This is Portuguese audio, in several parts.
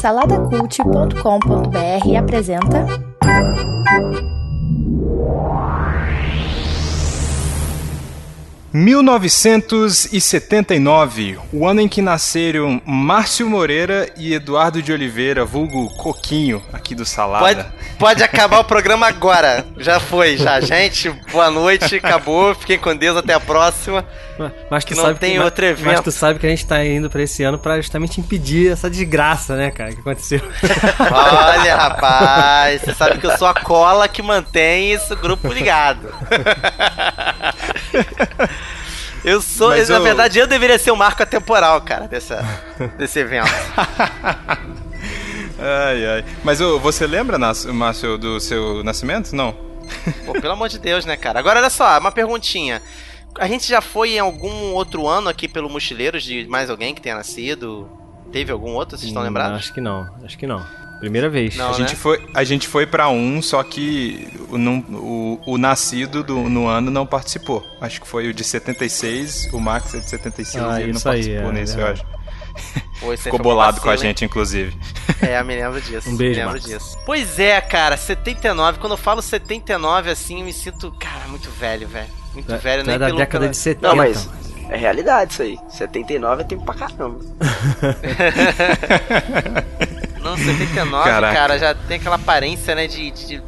Saladacult.com.br apresenta. 1979, o ano em que nasceram Márcio Moreira e Eduardo de Oliveira, vulgo Coquinho, aqui do Salada. Pode, pode acabar o programa agora. Já foi, já. Gente, boa noite, acabou. Fiquem com Deus, até a próxima. Mas tu Que não sabe tem que, outro evento. mas tu sabe que a gente tá indo pra esse ano pra justamente impedir essa desgraça, né, cara, que aconteceu. Olha, rapaz, você sabe que eu sou a cola que mantém esse grupo ligado. Eu sou, Mas na eu- verdade, eu deveria ser o marco atemporal, cara, dessa, desse evento. Ai, ai. Mas ô, você lembra, Márcio, do seu nascimento? Não? Pô, pelo amor de Deus, né, cara? Agora, olha só, uma perguntinha. A gente já foi em algum outro ano aqui pelo Mochileiros de mais alguém que tenha nascido? Teve algum outro? Vocês estão Hum, lembrados? Acho que não, acho que não. Primeira vez. Não. a, gente né? foi, a gente foi pra um, só que o, o, o nascido do, no ano não participou. Acho que foi o de 76, o Max é de 76 Ah, e ele não aí, participou é, nesse, é. eu acho. Pô, aí Ficou bolado com a vacilo, hein? gente, inclusive. É, eu me lembro disso. Um beijo, me lembro Max. disso. Pois é, cara, 79. Quando eu falo 79, assim, eu me sinto, cara, muito velho, velho. Muito é- velho, nem é da pelo década pela- de 70. Não, mas é realidade isso aí. 79 é tempo pra caramba. Não, 79, Caraca. cara, já tem aquela aparência, né, de, de,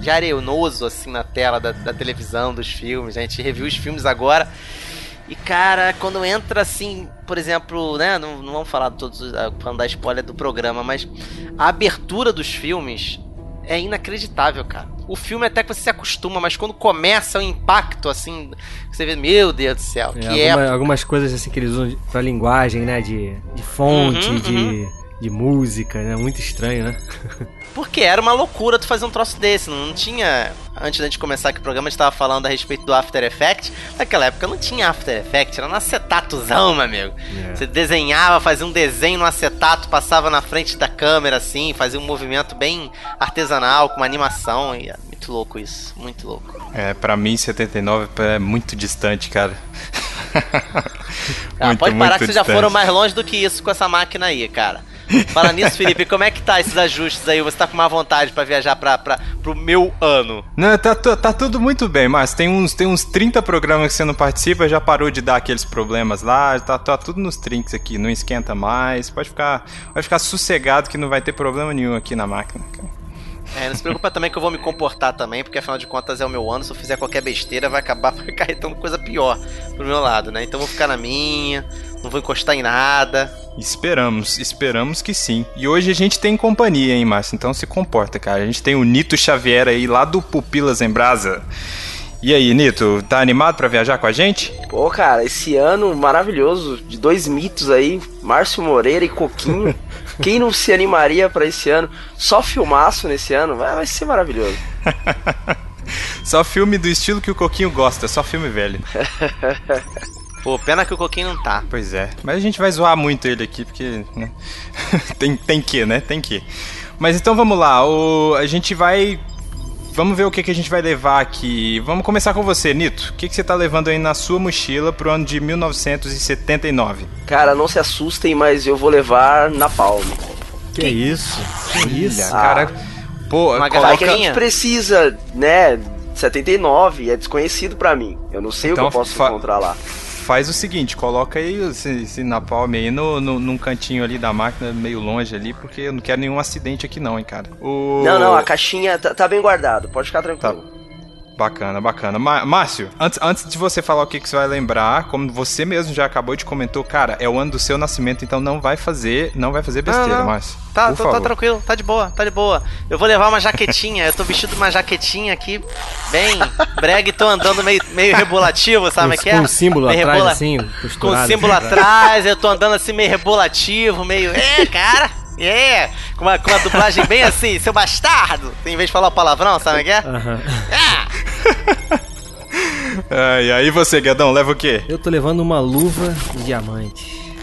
de arenoso, assim, na tela da, da televisão, dos filmes. A gente reviu os filmes agora. E, cara, quando entra, assim, por exemplo, né, não, não vamos falar todos, os- ah, falando da spoiler do programa, mas a abertura dos filmes é inacreditável, cara. O filme até que você se acostuma, mas quando começa o impacto, assim, você vê, meu Deus do céu, É, que é alguma- algumas coisas assim que eles usam pra linguagem, né? De, de fonte, Uhum, de, de música, né? Muito estranho, né? Porque era uma loucura tu fazer um troço desse. Não, tinha. Antes da gente começar aqui o programa, a gente tava falando a respeito do After Effects. Naquela época não tinha After Effects, era no acetatozão, meu amigo. É. Você desenhava, fazia um desenho no acetato, passava na frente da câmera assim, fazia um movimento bem artesanal, com uma animação. E é muito louco isso, muito louco. É, pra mim, 79 é muito distante, cara. Ah, Muito, pode parar que vocês já foram mais longe do que isso com essa máquina aí, cara. Fala nisso, Felipe, como é que tá esses ajustes aí? Você tá com má vontade pra viajar pra, pra, pro meu ano? Não, tá, tu- tá tudo muito bem, mas tem uns, tem uns 30 programas que você não participa, já parou de dar aqueles problemas lá, tá, tá tudo nos trinks aqui, não esquenta mais, pode ficar, pode ficar sossegado que não vai ter problema nenhum aqui na máquina. cara. É, não se preocupa também que eu vou me comportar também, porque afinal de contas é o meu ano, se eu fizer qualquer besteira vai acabar acarretando coisa pior pro meu lado, né? Então eu vou ficar na minha, não vou encostar em nada. Esperamos, esperamos que sim. E hoje a gente tem companhia, hein, Márcio? Então se comporta, cara. A gente tem o Nito Xavier aí, lá do Pupilas em Brasa. E aí, Nito, tá animado pra viajar com a gente? Pô, cara, esse ano maravilhoso de dois mitos aí, Márcio Moreira e Coquinho. Quem não se animaria pra esse ano? Só filmaço nesse ano, vai, vai ser maravilhoso. Só filme do estilo que o Coquinho gosta, só filme velho. Pô, pena que o Coquinho não tá. Pois é. Mas a gente vai zoar muito ele aqui, porque. né? tem, tem que, né? Tem que. Mas então vamos lá. O, a gente vai. Vamos ver o que, que a gente vai levar aqui. Vamos começar com você, Nito. O que, que você tá levando aí na sua mochila pro ano de 1979? Cara, não se assustem, mas eu vou levar na palma. Que, isso? Que isso? Olha, cara. Pô, Uma Vai que a Coloca- gente precisa, né? 79 é desconhecido pra mim. Eu não sei Então o que eu posso fa- encontrar lá. Faz o seguinte, coloca aí esse, esse napalm aí no, no, num cantinho ali da máquina, meio longe ali, porque eu não quero nenhum acidente aqui não, hein, cara. O... Não, não, a caixinha tá, tá bem guardado, pode ficar tranquilo. Bacana, bacana. Má- Márcio, antes, antes de você falar o que, que você vai lembrar, como você mesmo já acabou de comentou, cara, é o ano do seu nascimento, então não vai fazer, não vai fazer besteira, Não, não. Márcio. Tá, tô, tá tranquilo, tá de boa, tá de boa. Eu vou levar uma jaquetinha, eu tô vestido de uma jaquetinha aqui, bem brega e tô andando meio, meio rebolativo, sabe como é que é? Com um símbolo Meio atrás, rebola- assim, Com costurado. o símbolo assim. atrás, eu tô andando assim meio rebolativo, meio. É, cara! É! Com uma, com uma dublagem bem assim, seu bastardo! Em vez de falar o palavrão, sabe o que é? Aham. Ah! E aí você, Guedão, leva o quê? Eu tô levando uma luva de diamante.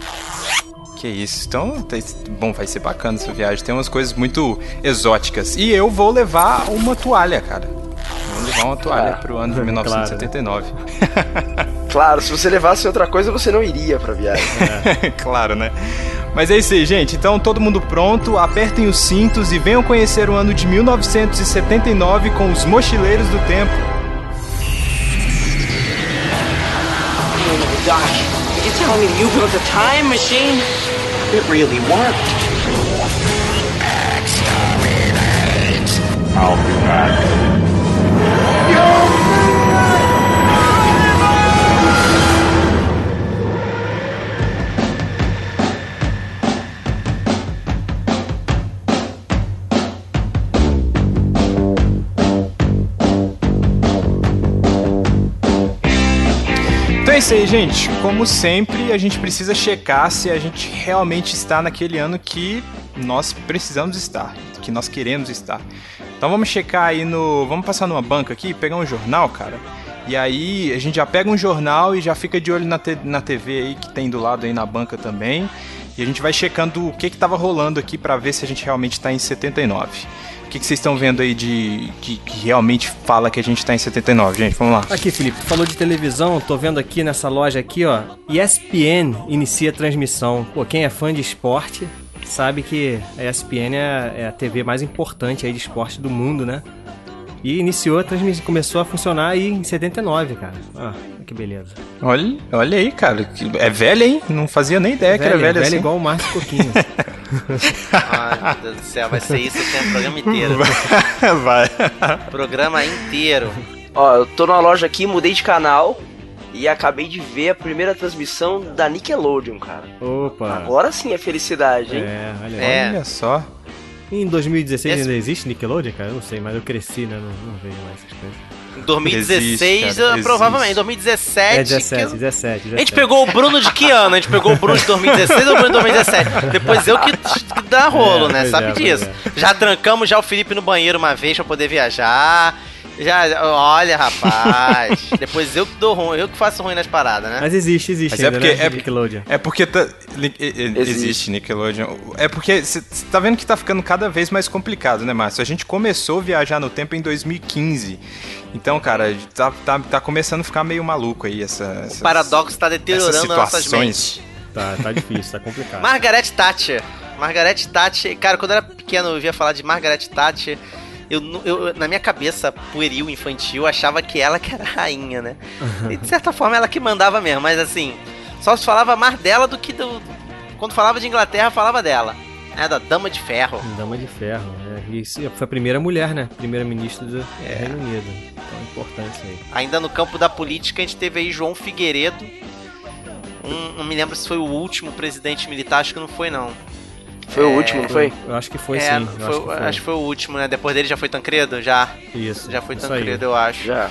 Que isso, então, tá- bom, vai ser bacana essa viagem, tem umas coisas muito exóticas. E eu vou levar uma toalha, cara. Levar uma toalha Ah, pro ano de claro, 1979. Claro, se você levasse outra coisa, você não iria pra viagem. claro, né? Mas é isso aí, gente. Então, todo mundo pronto, apertem os cintos e venham conhecer o ano de 1979 com os Mochileiros do Tempo. Doc, you telling me you built a time machine? It really worked. I'll be back. Então é isso aí, gente. Como sempre, a gente precisa checar se a gente realmente está naquele ano que nós precisamos estar, que nós queremos estar. Então vamos checar aí no. Vamos passar numa banca aqui, pegar um jornal, cara. E aí a gente já pega um jornal e já fica de olho na, te- na TV aí que tem do lado aí na banca também. E a gente vai checando o que que tava rolando aqui pra ver se a gente realmente tá em 79. O que, que vocês estão vendo aí de que, realmente fala que a gente tá em 79, gente? Vamos lá. Aqui, Felipe, falou de televisão, tô vendo aqui nessa loja aqui, ó. ESPN inicia transmissão. Pô, quem é fã de esporte sabe que a ESPN é, é a TV mais importante aí de esporte do mundo, né? E iniciou a transmissão, começou a funcionar aí em 79, cara. Ah, que beleza. Olha, olha aí, cara. que- É velha, hein? Não fazia nem ideia que era velha, assim. igual o Márcio Coquinho. Ai, meu Deus do céu, vai ser isso o tempo, programa inteiro. Vai. programa inteiro. Ó, eu tô na loja aqui, mudei de canal e acabei de ver a primeira transmissão da Nickelodeon, cara. Opa. Agora sim é felicidade, hein? É, olha aí. É. Olha só. Em 2016 Esse- ainda existe Nickelodeon, cara? Eu não sei, mas eu cresci, né? Não, não vejo mais essas coisas. Em 2016, Existe, cara, provavelmente. Em existe. 2017. É 17, que- 17, 17. A gente pegou o Bruno de que ano? A gente pegou o Bruno de 2016 ou o Bruno de 2017? Depois eu que, que dá rolo, É, né? Sabe é, disso. Já trancamos já o Felipe no banheiro uma vez pra poder viajar. Já, olha, rapaz. Depois eu que dou ruim, eu que faço ruim nas paradas, né? Mas existe, existe Mas é porque- né? é- Nickelodeon. É porque tá, li- existe. Existe. Nickelodeon. É porque você tá vendo que tá ficando cada vez mais complicado, né, Márcio? A gente começou a viajar no tempo em 2015. Então, cara, tá, tá, tá começando a ficar meio maluco aí essa. essas- O paradoxo tá essas deteriorando nossas situações. mentes. Tá, tá difícil, tá complicado. Margaret Thatcher. Margaret Thatcher. Cara, quando eu era pequeno eu via falar de Margaret Thatcher. Eu, eu- na minha cabeça, pueril, infantil, achava que ela que era a rainha, né? E de certa forma ela que mandava mesmo, mas assim, só se falava mais dela do que do. Quando falava de Inglaterra, falava dela. Né, da Dama de Ferro. Dama de Ferro, né? E isso foi a primeira mulher, né? Primeira-ministra do É. Reino Unido. Então, importante isso aí. Ainda no campo da política, a gente teve aí João Figueiredo. Um, não me lembro se foi o último presidente militar, acho que não foi, não. Foi o último, não foi? Eu acho que foi É, sim. foi- acho, que foi. acho que foi o último, né? Depois dele já foi Tancredo? Já. Isso. Já foi Tancredo, aí. eu acho. Já.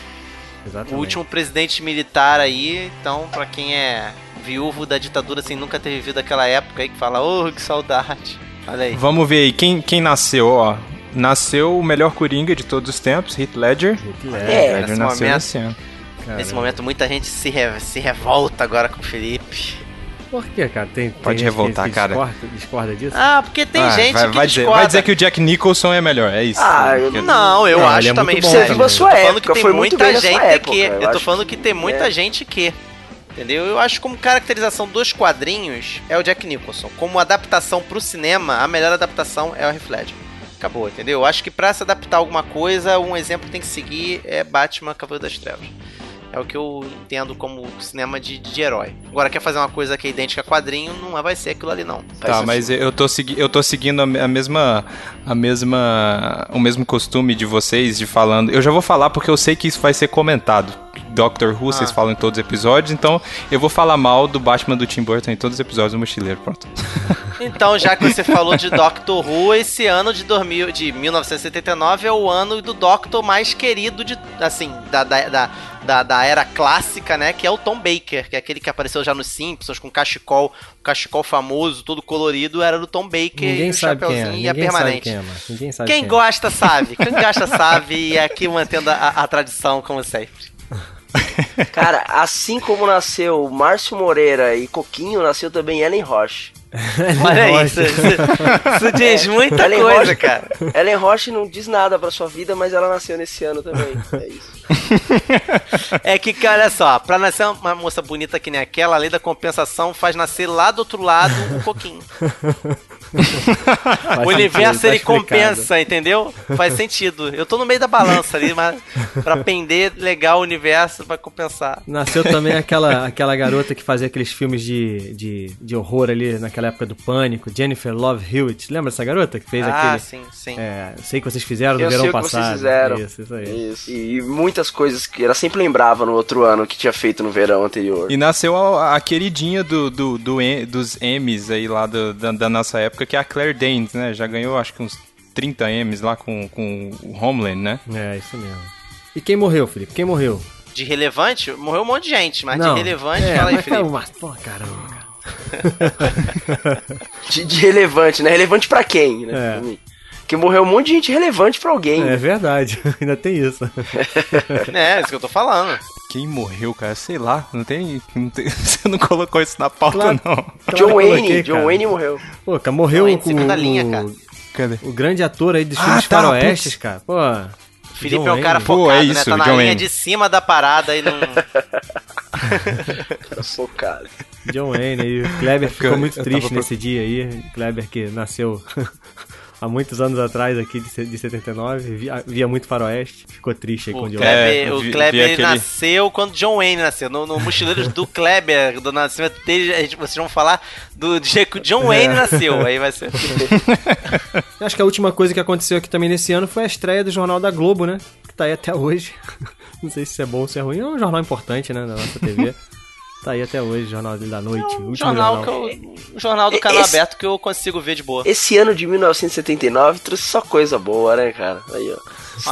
Exatamente. O último presidente militar aí, então, pra quem é viúvo da ditadura, assim, nunca ter vivido aquela época aí, que fala, oh, que saudade. Olha aí. Vamos ver aí quem, quem nasceu, ó. Nasceu o melhor Coringa de todos os tempos, Heath Ledger. Hitler, É, Ledger nesse nasceu momento- nesse ano. cara. Nesse momento, muita gente se, re- se revolta agora com o Felipe. Por que, cara? Tem, tem Pode gente revoltar, que, que cara. Discorda, discorda disso? Ah, porque tem Ah, gente vai, que vai dizer, discorda. vai dizer que o Jack Nicholson é melhor, é isso. Ah, eu Não, eu Não, acho é também. bom sério. também. Teve a sua Tô falando época, que tem foi muito bem gente época, que. eu Eu tô falando que tem muita é. gente que. Entendeu? Eu acho que como caracterização dos quadrinhos é o Jack Nicholson. Como adaptação pro cinema, a melhor adaptação é o Heath Ledger. Acabou, entendeu? Eu acho que pra se adaptar a alguma coisa, um exemplo que tem que seguir é Batman Cavaleiro das Trevas. É o que eu entendo como cinema de, de herói. Agora, quer fazer uma coisa que é idêntica a quadrinho, não vai ser aquilo ali, não. Tá, mas eu tô, segui eu tô seguindo a mesma. A mesma. O mesmo costume de vocês de falando. Eu já vou falar porque eu sei que isso vai ser comentado. Doctor Who, vocês Ah. falam em todos os episódios, então eu vou falar mal do Batman do Tim Burton em todos os episódios do Mochileiro, pronto. Então, já que você falou de Doctor Who, esse ano de, 2000, de 1979 é o ano do Doctor mais querido de, assim, da, da, da, da, da era clássica, né? Que é o Tom Baker, que é aquele que apareceu já nos Simpsons com cachecol, o cachecol famoso, todo colorido, era do Tom Baker Ninguém e o quem é. chapeuzinho e a permanente. quem é. Ninguém sabe Quem quem é. gosta sabe, quem gosta sabe e aqui mantendo a, a tradição como sempre. Cara, assim como nasceu Márcio Moreira e Coquinho, nasceu também Ellen Roche. Olha isso. Isso, isso diz muita Ellen coisa, Roche- cara. Ellen Roche não diz nada pra sua vida, mas ela nasceu nesse ano também. É isso. É que, cara, olha só, pra nascer uma moça bonita que nem aquela, a lei da compensação faz nascer lá do outro lado um pouquinho. O universo sentido, ele tá explicado. compensa, entendeu? Faz sentido. Eu tô no meio da balança ali, mas pra pender legal o universo vai compensar. Nasceu também aquela, aquela garota que fazia aqueles filmes de, de, de horror ali naquela época do Pânico, Jennifer Love Hewitt. Lembra dessa garota que fez ah, aquele. sim, sim. É, sei que vocês fizeram no Eu verão sei o que vocês passado. fizeram. Isso, isso aí. Isso. E muitas coisas que ela sempre lembrava no outro ano que tinha feito no verão anterior. E nasceu a, a queridinha do, do, do E- dos M's aí lá do- da, da nossa época, que é a Claire Danes, né? Já ganhou acho que uns 30 M's lá com, com o Homeland, né? É, isso mesmo. E quem morreu, Felipe? Quem morreu? De relevante, morreu um monte de gente, mas Não. de relevante, é, fala aí, Felipe. calma, Pô, caramba, cara. De, de relevante, né? Relevante pra quem, né? É. Porque morreu um monte de gente relevante pra alguém. É verdade, ainda tem isso. É, isso que eu tô falando. Quem morreu, cara? Sei lá, não tem. Não tem você não colocou isso na pauta, Claro. não. Claro John que Wayne, coloquei, John cara. Wayne morreu. Pô, cara, morreu John Wayne, o, segunda linha, o- cara. Cadê? o grande ator aí dos Ah, filmes tá, faroestes, cara. Pô, O Felipe John é um cara Wayne. Pô, focado, é né? isso, Tá na John linha Wayne. de cima da parada e não. Cara, focado. John Wayne aí. O Kleber ficou Eu- muito triste tava nesse dia aí. Kleber que nasceu há muitos anos atrás aqui de de 79, via, via muito faroeste. Ficou triste aí com O o John Kleber, É, eu o Kleber aquele- nasceu quando John Wayne nasceu. No, no Mochileiros do Kleber, do nascimento dele, a gente- vocês vão falar do dia que o John Wayne nasceu. Aí vai ser. Acho que a última coisa que aconteceu aqui também nesse ano foi a estreia do Jornal da Globo, né? Que tá aí até hoje. Não sei se isso é bom ou se é ruim. É um jornal importante, né? Da nossa TV. Tá aí até hoje, Jornal da Noite. o último jornal, jornal. que eu, um jornal do canal Esse- aberto que eu consigo ver de boa. Esse ano de 1979 trouxe só coisa boa, né, cara? Aí, ó.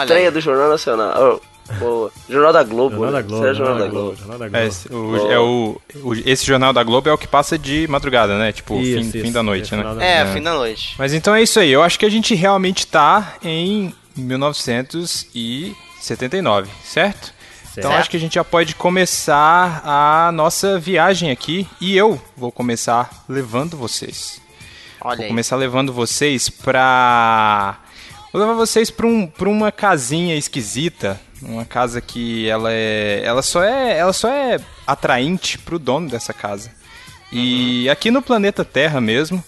Estreia aí. do Jornal Nacional. Oh, boa. Jornal da Globo. Jornal da né? Globo. É Jornal da Globo. Jornal da É, Globo. esse, o, é o, o- esse jornal da Globo é o que passa de madrugada, né? Tipo, Isso, fim, isso. fim da noite, É, né? da- É, É. fim da noite. Mas então é isso aí. Eu acho que a gente realmente tá em 1979, certo? Então Certo. acho que a gente já pode começar a nossa viagem aqui e eu vou começar levando vocês. Olha Vou aí. começar levando vocês pra. Vou levar vocês pra, um, pra uma casinha esquisita. Uma casa que ela é. Ela só é. Ela só é atraente pro dono dessa casa. E aqui no planeta Terra mesmo.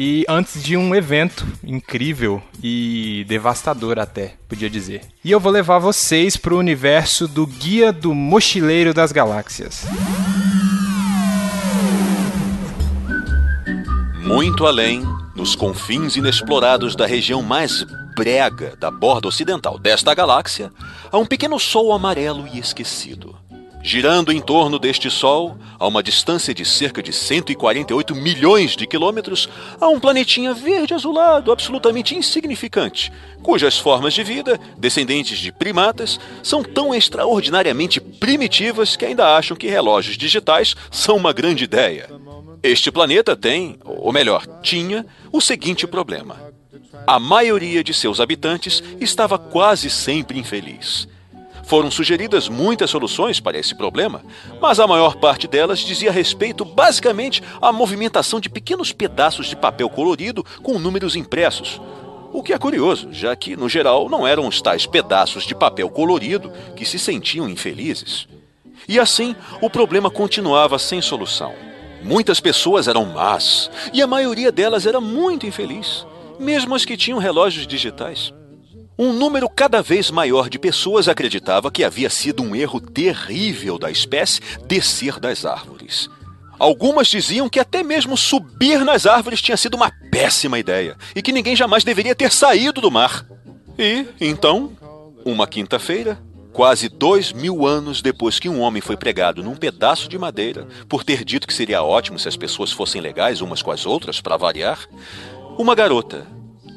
E antes de um evento incrível e devastador até, podia dizer. E eu vou levar vocês pro universo do Guia do Mochileiro das Galáxias. Muito além, nos confins inexplorados da região mais brega da borda ocidental desta galáxia, há um pequeno sol amarelo e esquecido. Girando em torno deste Sol, a uma distância de cerca de 148 milhões de quilômetros, há um planetinha verde azulado absolutamente insignificante, cujas formas de vida, descendentes de primatas, são tão extraordinariamente primitivas que ainda acham que relógios digitais são uma grande ideia. Este planeta tem, ou melhor, tinha, o seguinte problema: a maioria de seus habitantes estava quase sempre infeliz. Foram sugeridas muitas soluções para esse problema, mas a maior parte delas dizia respeito basicamente à movimentação de pequenos pedaços de papel colorido com números impressos. O que é curioso, já que, no geral, não eram os tais pedaços de papel colorido que se sentiam infelizes. E assim, o problema continuava sem solução. Muitas pessoas eram más, e a maioria delas era muito infeliz, mesmo as que tinham relógios digitais. Um número cada vez maior de pessoas acreditava que havia sido um erro terrível da espécie descer das árvores. Algumas diziam que até mesmo subir nas árvores tinha sido uma péssima ideia e que ninguém jamais deveria ter saído do mar. E, então, uma quinta-feira, quase dois mil anos depois que um homem foi pregado num pedaço de madeira por ter dito que seria ótimo se as pessoas fossem legais umas com as outras, para variar, uma garota,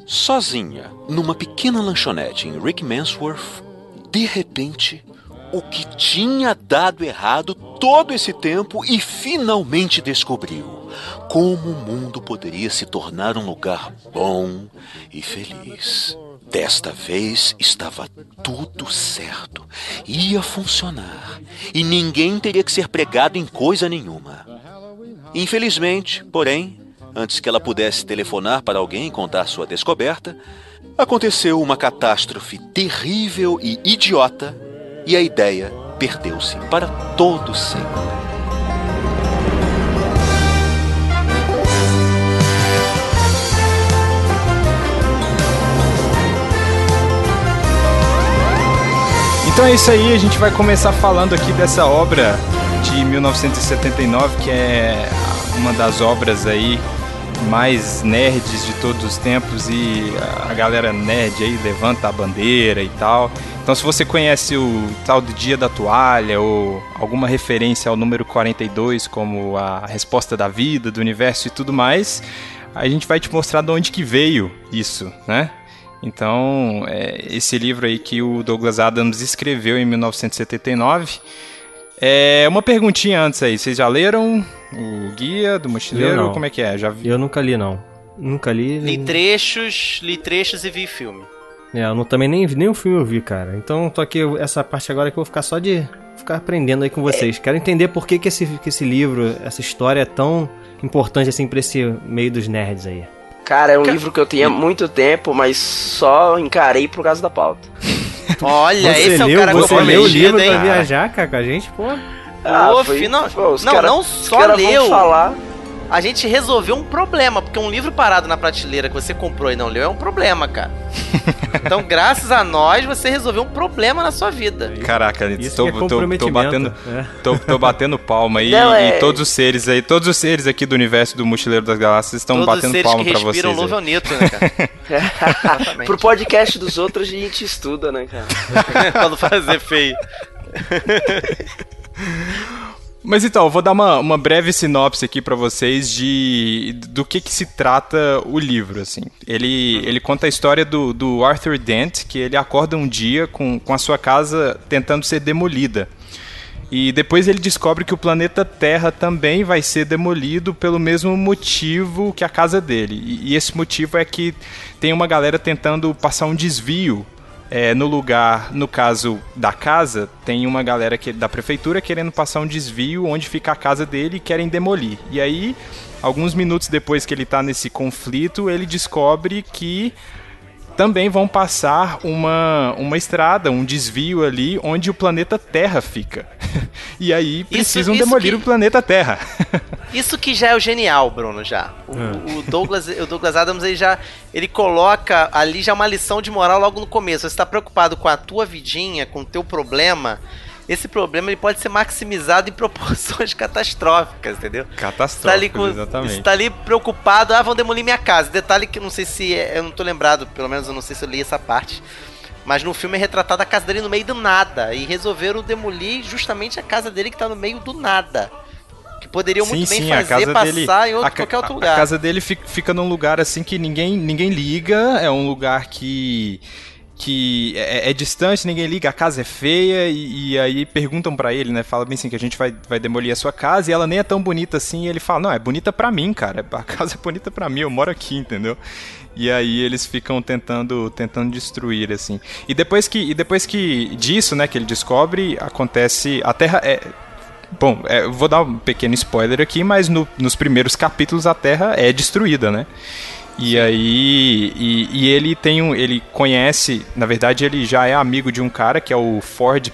sozinha, numa pequena lanchonete em Rick Mansworth, de repente, o que tinha dado errado todo esse tempo e finalmente descobriu como o mundo poderia se tornar um lugar bom e feliz. Desta vez estava tudo certo, ia funcionar e ninguém teria que ser pregado em coisa nenhuma. Infelizmente, porém, antes que ela pudesse telefonar para alguém e contar sua descoberta, aconteceu uma catástrofe terrível e idiota e a ideia perdeu-se para todo sempre. Então é isso aí, a gente vai começar falando aqui dessa obra de 1979, que é uma das obras aí mais nerds de todos os tempos e a galera nerd aí levanta a bandeira e tal. Então se você conhece o tal do Dia da Toalha ou alguma referência ao número 42 como a resposta da vida, do universo e tudo mais, a gente vai te mostrar de onde que veio isso, né? Então, é, esse livro aí que o Douglas Adams escreveu em 1979. É, uma perguntinha antes aí, vocês já leram o Guia do Mochileiro? Como é que é? Já vi? Eu nunca li, não. Nunca li. Li trechos, li trechos e vi filme. É, eu não, também nem, nem o filme eu vi, cara. Então tô aqui, essa parte agora que eu vou ficar só de ficar aprendendo aí com vocês. Quero entender por que, que, esse, que esse livro, essa história é tão importante assim pra esse meio dos nerds aí. Cara, é um livro que eu tinha muito tempo, mas só encarei por causa da pauta. Olha, Você esse é o leu, cara você leu o livro hein? pra viajar, cara, com a gente, pô. Pô, foi- final- pô, os não, cara- não os só leu. falar. A gente resolveu um problema, porque um livro parado na prateleira que você comprou e não leu é um problema, cara. então, graças a nós, você resolveu um problema na sua vida. Caraca, Isso tô, que é tô, tô batendo, É. tô, tô batendo palma aí Não, e é- todos os seres aí, todos os seres aqui do universo do Mochileiro das Galáxias estão Todos os batendo seres palma que pra respiram vocês. louvam aí. Nito, né, cara? Exatamente. Pro podcast dos outros a gente estuda, né, cara? pra não fazer feio. Mas então, eu vou dar uma, uma breve sinopse aqui pra vocês de do que, que se trata o livro, assim. Ele, ele conta a história do, do Arthur Dent, que ele acorda um dia com, com a sua casa tentando ser demolida. E depois ele descobre que o planeta Terra também vai ser demolido pelo mesmo motivo que a casa dele. E esse motivo é que tem uma galera tentando passar um desvio é, no lugar, no caso da casa, tem uma galera que, da prefeitura querendo passar um desvio onde fica a casa dele e querem demolir. E aí, alguns minutos depois que ele tá nesse conflito, ele descobre que também vão passar uma, uma estrada, um desvio ali onde o planeta Terra fica. e aí precisam isso demolir que- o planeta Terra. Isso que já é o genial, Bruno, já. O, o Douglas, o Douglas Adams, ele já ele coloca ali já uma lição de moral logo no começo. Você está preocupado com a tua vidinha, com o teu problema, esse problema ele pode ser maximizado em proporções catastróficas, entendeu? Você tá com, exatamente. você tá ali preocupado, ah, vão demolir minha casa. Detalhe que eu não sei se, é- eu não tô lembrado, pelo menos eu não sei se eu li essa parte. Mas no filme é retratada a casa dele no meio do nada. E resolveram demolir justamente a casa dele que tá no meio do nada. Que poderiam muito bem fazer passar em outro, a, qualquer outro lugar. A casa dele fica, fica num lugar assim que ninguém, ninguém liga, é um lugar que que é, é distante, ninguém liga, a casa é feia e, e aí perguntam pra ele, né? Fala bem assim que a gente vai, vai demolir a sua casa e ela nem é tão bonita assim. E ele fala: "Não, é bonita pra mim, cara. A casa é bonita pra mim, eu moro aqui, entendeu?" E aí eles ficam tentando tentando destruir assim. E depois que e depois que disso, né, que ele descobre, acontece a Terra é Bom, é, vou dar um pequeno spoiler aqui, mas no- nos primeiros capítulos a Terra é destruída, né? E aí. E, e ele tem um. Ele conhece. Na verdade, ele já é amigo de um cara que é o Ford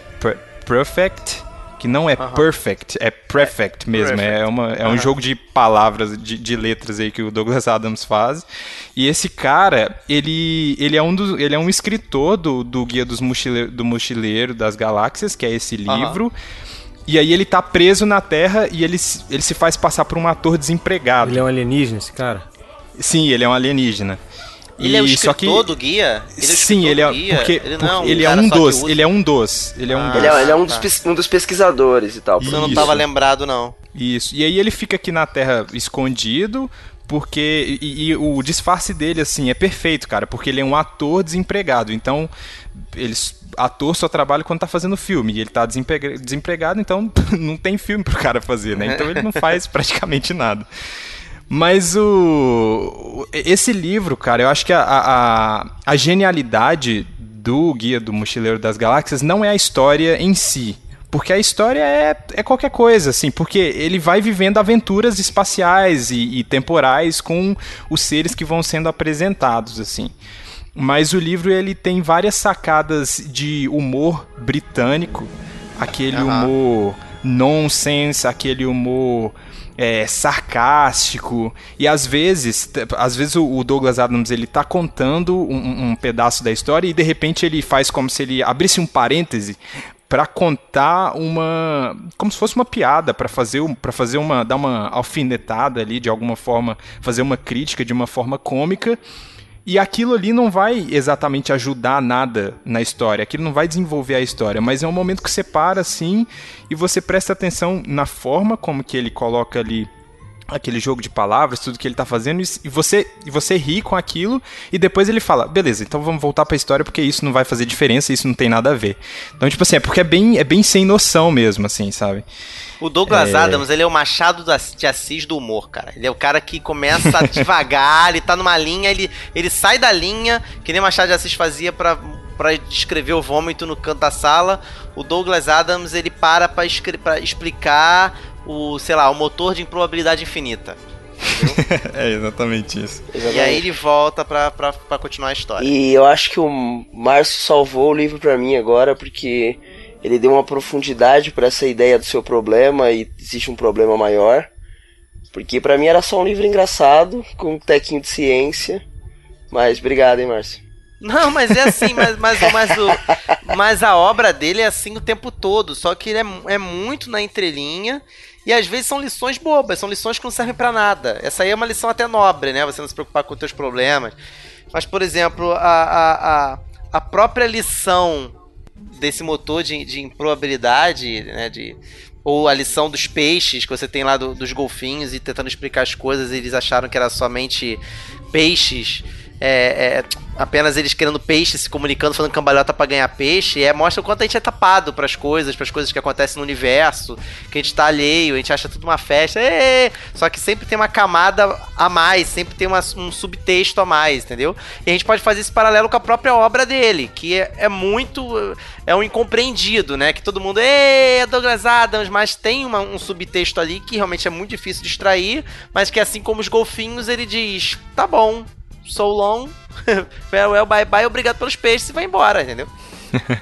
Prefect. Que não é perfect, é prefect mesmo. É, uma, é um jogo de palavras, de, de letras aí que o Douglas Adams faz. E esse cara, ele, ele, é, um dos, ele é um escritor do, do Guia dos Mochile, do Mochileiro das Galáxias, que é esse livro. E aí ele tá preso na Terra e ele, se- ele se faz passar por um ator desempregado. Ele é um alienígena, esse cara? Sim, ele é um alienígena. Ele é o E escritor do guia? Ele é Sim, ele é do guia? porque, ele não é um, ele é um que dos, ele é um dos, ele é um Ah. dos. Ele é, ele é um, dos, pes- um dos pesquisadores e tal. Você não Isso. tava lembrado, não. Isso. E aí ele fica aqui na Terra escondido, porque. E, e o disfarce dele, assim, é perfeito, cara, porque ele é um ator desempregado. Então, eles. Ator só trabalha quando tá fazendo filme. E ele tá desemprega- desempregado, então não tem filme pro cara fazer, né? Então ele não faz praticamente nada. Mas o. Esse livro, cara, eu acho que a, a, a genialidade do Guia do Mochileiro das Galáxias não é a história em si. Porque a história é, é qualquer coisa, assim, porque ele vai vivendo aventuras espaciais e, e temporais com os seres que vão sendo apresentados, assim. Mas o livro ele tem várias sacadas de humor britânico, aquele Aham. humor nonsense, aquele humor é, sarcástico. E às vezes, às vezes o o Douglas Adams ele tá contando um, um pedaço da história e de repente ele faz como se ele abrisse um parêntese para contar uma como se fosse uma piada para fazer para fazer uma dar uma alfinetada ali de alguma forma fazer uma crítica de uma forma cômica e aquilo ali não vai exatamente ajudar nada na história, aquilo não vai desenvolver a história, mas é um momento que você para assim e você presta atenção na forma como que ele coloca ali aquele jogo de palavras, tudo que ele tá fazendo, e você, e você ri com aquilo, e depois ele fala, beleza, então vamos voltar pra história, porque isso não vai fazer diferença, isso não tem nada a ver. Então, tipo assim, é porque é bem, é bem sem noção mesmo, assim, sabe? O Douglas É. Adams, ele é o Machado de Assis do humor, cara. Ele é o cara que começa devagar, ele tá numa linha, ele, ele sai da linha, que nem o Machado de Assis fazia pra, pra descrever o vômito no canto da sala. O Douglas Adams, ele para pra explicar o, sei lá, o motor de improbabilidade infinita. é exatamente isso. E aí ele volta pra, pra, pra continuar a história. E eu acho que o Márcio salvou o livro pra mim agora, porque ele deu uma profundidade pra essa ideia do seu problema e existe um problema maior. Porque pra mim era só um livro engraçado, com um tequinho de ciência. Mas obrigado, hein, Márcio. Não, mas é assim, mas, mas, mas, o, mas a obra dele é assim o tempo todo, só que ele é, é muito na entrelinha e às vezes são lições bobas, são lições que não servem pra nada. Essa aí é uma lição até nobre, né? Você não se preocupar com os teus problemas. Mas, por exemplo, a, a, a, a própria lição desse motor de, de improbabilidade, né? De, ou a lição dos peixes que você tem lá do- dos golfinhos e tentando explicar as coisas, eles acharam que era somente peixes. É, é, apenas eles querendo peixe, se comunicando, falando cambalhota pra ganhar peixe, é, mostra o quanto a gente é tapado pras coisas, pras coisas que acontecem no universo, que a gente tá alheio, a gente acha tudo uma festa, ê! só que sempre tem uma camada a mais, sempre tem uma- um subtexto a mais, entendeu? E a gente pode fazer esse paralelo com a própria obra dele, que é, é muito. é um incompreendido, né? Que todo mundo, ê, Douglas Adams, mas tem uma- um subtexto ali que realmente é muito difícil de extrair, mas que assim como os golfinhos, ele diz: tá bom, so long, farewell, bye bye, obrigado pelos peixes e vai embora, entendeu?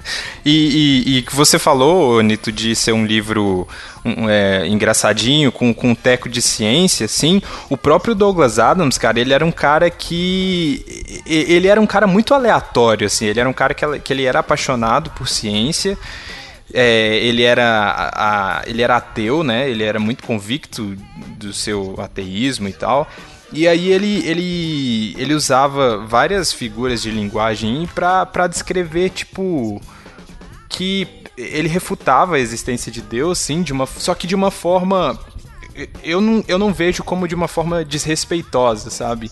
E, que você falou, Nito, de ser um livro um, é, engraçadinho, com, com um teco de ciência, assim, o próprio Douglas Adams, cara, ele era um cara que... Ele era um cara muito aleatório, assim, ele era um cara que, que ele era apaixonado por ciência, é, ele, era, a- a- ele era ateu, né, ele era muito convicto do seu ateísmo e tal... E aí ele, ele, ele usava várias figuras de linguagem pra descrever, tipo, que ele refutava a existência de Deus, sim, de uma, só que de uma forma. Eu não, eu não vejo como de uma forma desrespeitosa, sabe?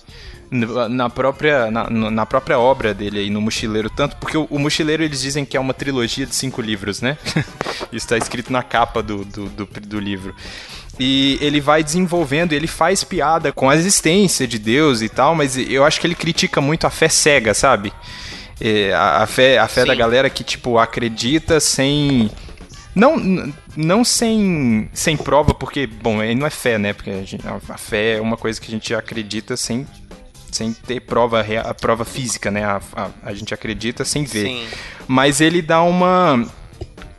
Na própria, na, na própria obra dele aí, no Mochileiro, tanto porque o, o Mochileiro eles dizem que é uma trilogia de cinco livros, né? Isso tá escrito na capa do, do, do, do livro. E ele vai desenvolvendo, ele faz piada com a existência de Deus e tal, mas eu acho que ele critica muito a fé cega, sabe? É, a, a fé, a fé Sim. da galera que, tipo, acredita sem. Não, não sem, sem prova, porque, bom, aí não é fé, né? Porque a, gente- a- fé é uma coisa que a gente acredita sem, sem ter prova, a prova física, né? A, a, a gente acredita sem ver. Sim. Mas ele dá uma.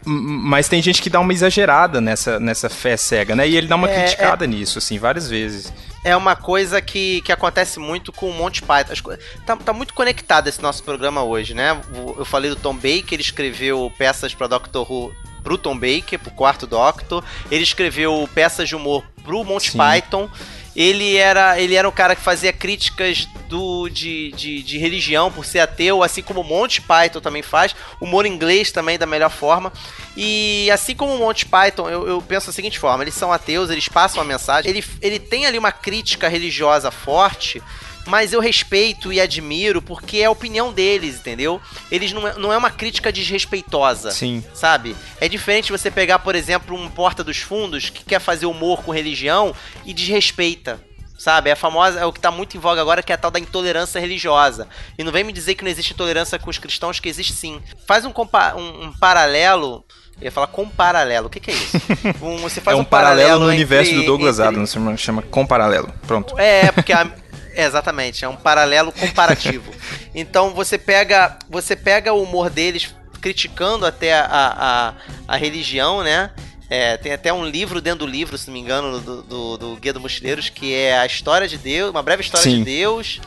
Mas tem gente que dá uma exagerada nessa, nessa fé cega, né? E ele dá uma É, criticada nisso, assim, várias vezes. é uma coisa que, que acontece muito com o Monty Python. Tá, tá muito conectado esse nosso programa hoje, né? Eu falei do Tom Baker, ele escreveu peças pra Doctor Who pro Tom Baker, pro quarto Doctor. Ele escreveu peças de humor pro Monty Sim. Python. Ele era, ele era um cara que fazia críticas do, de, de, de religião por ser ateu, assim como Monty Python também faz. Humor inglês também da melhor forma. E assim como o Monty Python, eu, eu penso da seguinte forma: eles são ateus, eles passam a mensagem. Ele, ele tem ali uma crítica religiosa forte, mas eu respeito e admiro porque é a opinião deles, entendeu? Eles não é, não é uma crítica desrespeitosa Sim. sabe? É diferente você pegar, por exemplo, um Porta dos Fundos que quer fazer humor com religião e desrespeita. Sabe? É a famosa, é o que tá muito em voga agora, que é a tal da intolerância religiosa. E não vem me dizer que não existe intolerância com os cristãos, que existe sim. Faz um, compa- um, um paralelo Eu ia falar com paralelo. O que, que é isso? Um, você faz é um, paralelo, no entre- universo do Douglas entre- Adams, chama, chama com paralelo. Pronto. É, porque a- é, exatamente, é um paralelo comparativo. Então você pega, você pega o humor deles criticando até a, a, a religião, né? É, tem até um livro dentro do livro, se não me engano, do, do, do Guia dos Mochileiros, que é a história de Deus, uma breve história Sim. de Deus,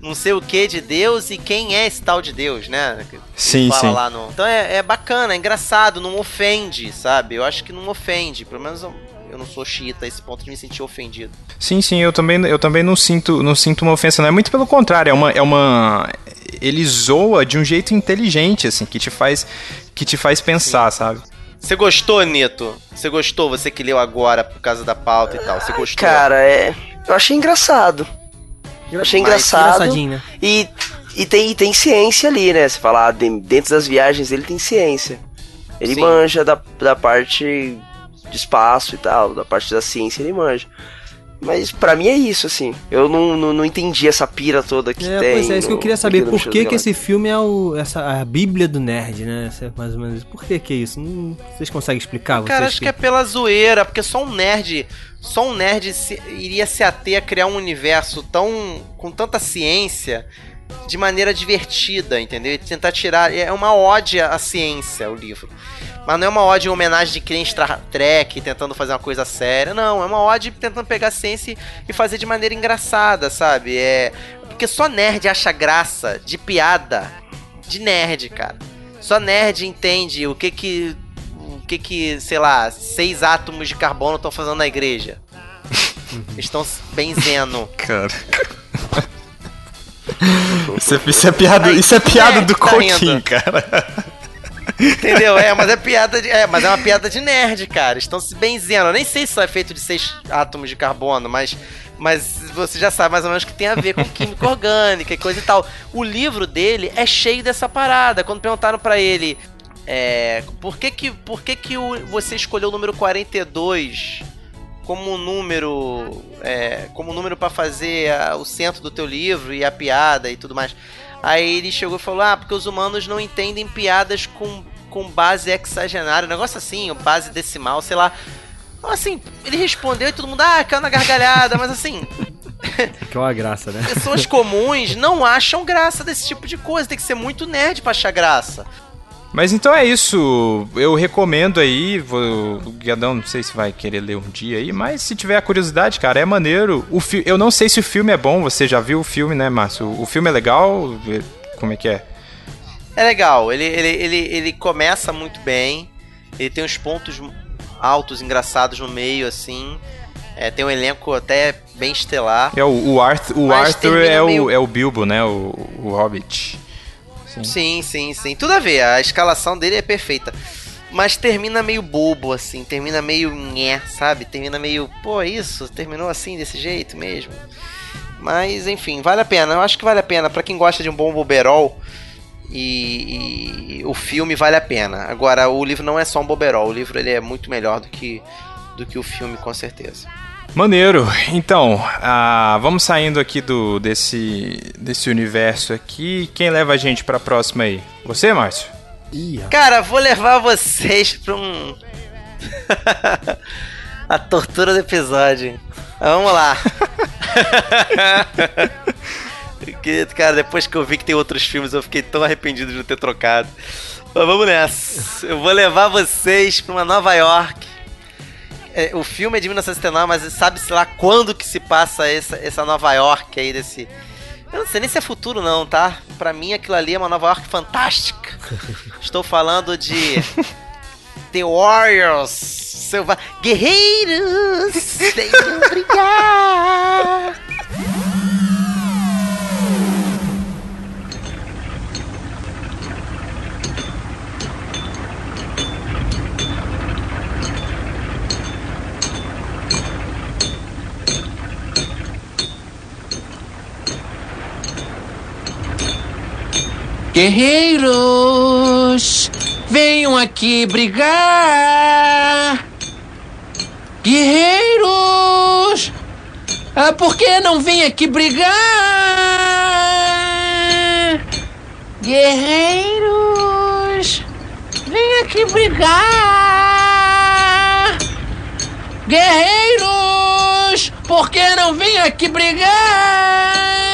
não sei o que de Deus e quem é esse tal de Deus, né? Que Sim, fala sim. lá no. Então é, é bacana, é engraçado, não ofende, sabe? Eu acho que não ofende, pelo menos eu, não sou xiita a esse ponto de me sentir ofendido. Sim, sim, eu também, eu também não sinto, não sinto uma ofensa, não é muito pelo contrário, é uma, é uma ele zoa de um jeito inteligente assim, que te faz que te faz pensar, sabe? Você gostou, Nito? Você gostou? Você que leu agora por causa da pauta e tal. Você gostou? Cara, é. Eu achei engraçado. Eu achei Mas engraçado. Engraçadinho, né? E, e, tem, e tem ciência ali, né? Você falar, ah, de- dentro das viagens ele tem ciência. Ele Sim. manja da, da parte de espaço e tal, da parte da ciência ele manja. Mas pra mim é isso, assim. Eu não, não, não entendi essa pira toda que É, tem. pois é, isso que eu queria saber. Por que que esse filme é o, essa, a bíblia do nerd, né? Essa é mais ou menos. Por que que é isso? Não- vocês conseguem explicar? Cara, vocês acho que é pela zoeira, porque só um nerd. Só um nerd se- iria se ater a criar um universo tão. com tanta ciência de maneira divertida, entendeu? E tentar tirar. É uma ode à ciência o livro. Mas não é uma ode em homenagem de quem Star Trek tentando fazer uma coisa séria. Não, é uma ode tentando pegar a ciência e fazer de maneira engraçada, sabe? É. Porque só nerd acha graça de piada de nerd, cara. Só nerd entende o que que. O que que, sei lá, seis átomos de carbono estão fazendo na igreja. Estão benzendo. Cara. Isso é, isso é piada, Ai, isso é piada é, do tá Coquinho, cara. Entendeu? É, mas é piada de. É, mas é uma piada de nerd, cara. Estão se benzendo. Eu nem sei se é feito de seis átomos de carbono, mas. Mas você já sabe mais ou menos que tem a ver com química orgânica e coisa e tal. O livro dele é cheio dessa parada. Quando perguntaram pra ele. É, por que que, por que, que o- você escolheu o número 42 como número é, como número para fazer a- o centro do teu livro e a piada e tudo mais. Aí ele chegou e falou: "Ah, porque os humanos não entendem piadas com, com base hexagenária, um negócio assim, base decimal, sei lá". Assim, ele respondeu e todo mundo: "Ah, caiu na gargalhada", mas assim, Que é uma graça, né? pessoas comuns não acham graça desse tipo de coisa, tem que ser muito nerd pra achar graça. Mas então é isso. Eu recomendo aí. Vou, o Guiadão, não sei se vai querer ler um dia aí, mas se tiver a curiosidade, cara, é maneiro. O fi, eu não sei se o filme é bom. Você já viu o filme, né, Márcio? O filme é legal? Como é que é? É legal, ele, ele, ele, ele começa muito bem, ele tem uns pontos altos, engraçados no meio, assim. É, tem um elenco até bem estelar. É o, o, Arth, o Arthur é o, meio- é o Bilbo, né? O, o Hobbit. Sim. Sim, sim, sim. Tudo a ver, a escalação dele é perfeita. Mas termina meio bobo, assim, termina meio nhé, sabe? Termina meio, pô, isso, terminou assim, desse jeito mesmo. Mas, enfim, vale a pena. Eu acho que vale a pena. Pra quem gosta de um bom boberol, e, e o filme vale a pena. Agora, o livro não é só um boberol. O livro ele é muito melhor do que, do que o filme, com certeza. Maneiro. Então, ah, vamos saindo aqui do desse, desse universo aqui. Quem leva a gente pra próxima aí? Você, Márcio? Cara, vou levar vocês pra um. a tortura do episódio. Vamos lá. Cara, depois que eu vi que tem outros filmes, eu fiquei tão arrependido de não ter trocado. Mas vamos nessa. Eu vou levar vocês pra uma Nova York. É, o filme é de 1979, mas sabe-se lá quando que se passa essa, essa Nova York aí desse. Eu não sei nem se é futuro, não, tá? Pra mim aquilo ali é uma Nova York fantástica. Estou falando de. The Warriors! Selva... Guerreiros! Venham brilhar! Guerreiros, venham aqui brigar. Guerreiros, ah, por que não vêm aqui brigar? Guerreiros, vem aqui brigar? Guerreiros, por que não vêm aqui brigar?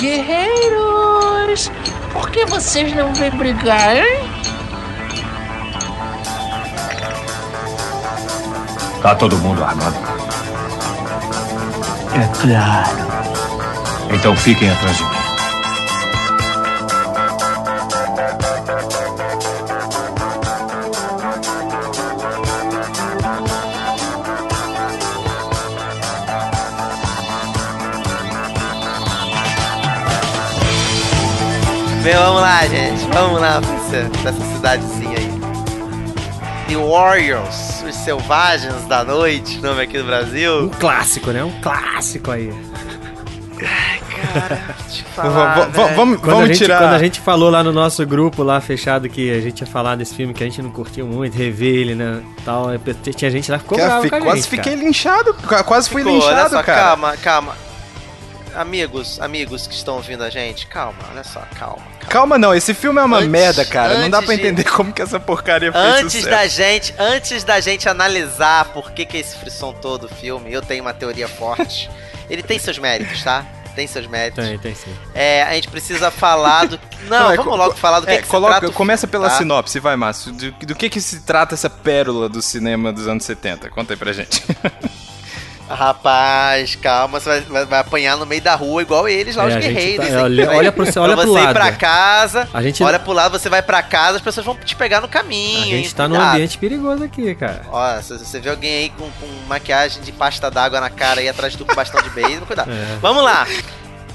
Guerreiros, por que vocês não vêm brigar, hein? Tá todo mundo armado? É claro. Então fiquem atrás de mim. Bem, vamos lá, gente. Vamos lá pra essa, pra essa cidadezinha aí. The Warriors, os selvagens da noite, nome aqui do Um Brasil. clássico, né? Um clássico aí. Cara, te falar, v- velho. vamos gente, tirar. quando a gente falou lá no nosso grupo lá fechado que a gente ia falar desse filme que a gente não curtiu muito, rever ele, né? Tal, tinha gente lá que ficou Cara, bravo fi- com a quase gente, fiquei cara. linchado, quase fui Ficou, linchado, só, cara. calma, calma. Amigos, amigos que estão ouvindo a gente, calma, olha só, calma. calma. Calma não, esse filme é uma Antes- merda, cara. Não dá antes pra de- entender como que essa porcaria fez Antes sucesso. da gente, antes da gente analisar por que que é esse frisson todo do filme, eu tenho uma teoria forte. Ele tem seus méritos, tá? Tem seus méritos. Tem, tem sim. É, a gente precisa falar do. Não, é, vamos logo falar do que, é, que se coloca, trata o Começa filme, pela tá? sinopse, vai, Márcio. Do, do que que se trata essa pérola do cinema dos anos 70? Conta aí pra gente. Rapaz, calma, você vai, vai- apanhar no meio da rua igual eles lá, É, os guerreiros. tá- olha- Vai- olha pro- olha pra pro você ir lado. pra casa, A gente- olha pro lado, você vai pra casa, as pessoas vão te pegar no caminho. A gente hein? tá num Cuidado. ambiente perigoso aqui, cara. Ó, se você vê alguém aí com, com maquiagem de pasta d'água na cara aí atrás do com bastão de beisebol, cuidado. É. Vamos lá.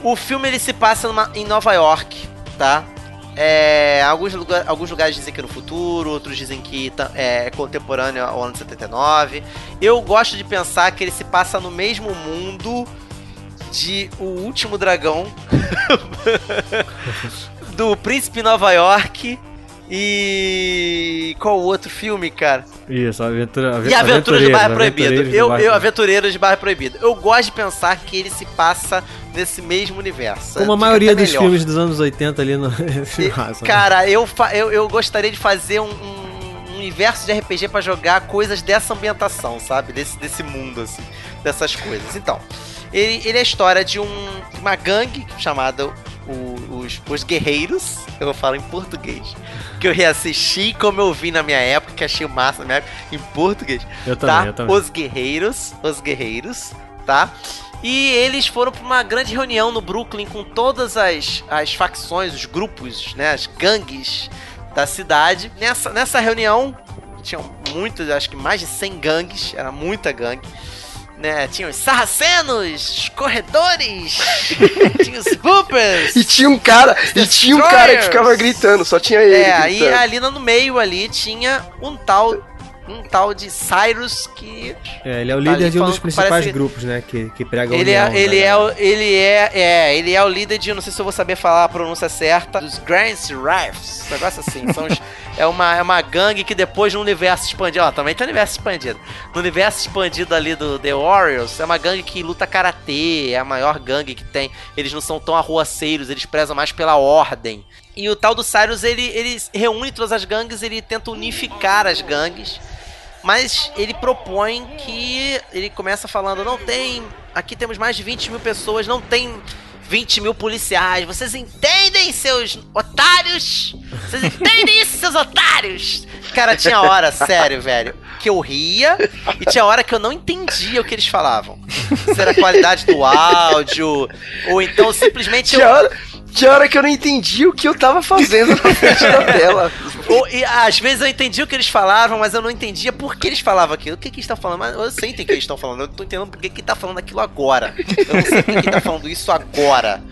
O filme ele se passa numa- em Nova York, tá? É, alguns, lugar, alguns lugares dizem que é no futuro, outros dizem que tá- é contemporâneo ao ano de 79. Eu gosto de pensar que ele se passa no mesmo mundo de O Último Dragão, do Príncipe Nova York e. Qual o outro filme, cara? Isso, aventura, E Aventuras de Bairro Aventureiros, Proibido. Aventureiros de Eu, eu, Proibido. Aventureiros de Bairro Proibido. Eu gosto de pensar que ele se passa nesse mesmo universo. Como a maioria dos melhor. filmes dos anos 80 ali no. E, Nossa, Cara, eu, eu, eu gostaria de fazer um, um universo de RPG pra jogar coisas dessa ambientação, sabe? Desse, desse mundo, assim. Dessas coisas. Então, ele, ele é a história de um, uma gangue chamada o- os, os Guerreiros. Eu vou falar em português. Que eu reassisti como eu vi na minha época, que achei massa na minha época, em português Eu também, tá? eu também. Os guerreiros, os guerreiros, tá? E eles foram para uma grande reunião no Brooklyn com todas as, as facções, os grupos, né, as gangues da cidade. Nessa, nessa reunião tinham muitos, acho que mais de 100 gangues, era muita gangue. Né, tinha os sarracenos, os corredores, tinha os hoopers, E tinha um cara, e tinha um cara que ficava gritando, só tinha ele. é, gritando. ali no meio ali tinha um tal um tal de Cyrus que É, ele é o Tá líder de um dos principais parece- grupos, né? Que, que prega ele união, é ele né? é o- ele é é ele é o líder de não sei se eu vou saber falar a pronúncia certa dos Grand Rifles, um negócio assim, são os- é uma é uma gangue que depois no universo expandido, ó, também tem universo expandido. No universo expandido ali do The Warriors, é uma gangue que luta karatê, é a maior gangue que tem. Eles não são tão arruaceiros, eles prezam mais pela ordem. E o tal do Cyrus, ele, ele reúne todas as gangues, ele tenta unificar as gangues. Mas ele propõe que. Ele começa falando: não tem. Aqui temos mais de 20 mil pessoas, não tem 20 mil policiais. Vocês entendem, seus otários? Vocês entendem isso, seus otários? Cara, tinha hora, sério, velho, que eu ria e tinha hora que eu não entendia o que eles falavam. Se era a qualidade do áudio, ou então simplesmente. Tinha eu- hora, tinha hora que eu não entendi o que eu tava fazendo na frente da tela. Ou, e, às vezes eu entendi o que eles falavam, mas eu não entendia por que eles falavam aquilo. O que, que eles estão falando? Mas eu sei o que eles estão falando. Eu tô entendendo por que, que tá falando aquilo agora. Eu não sei por que, que tá falando isso agora.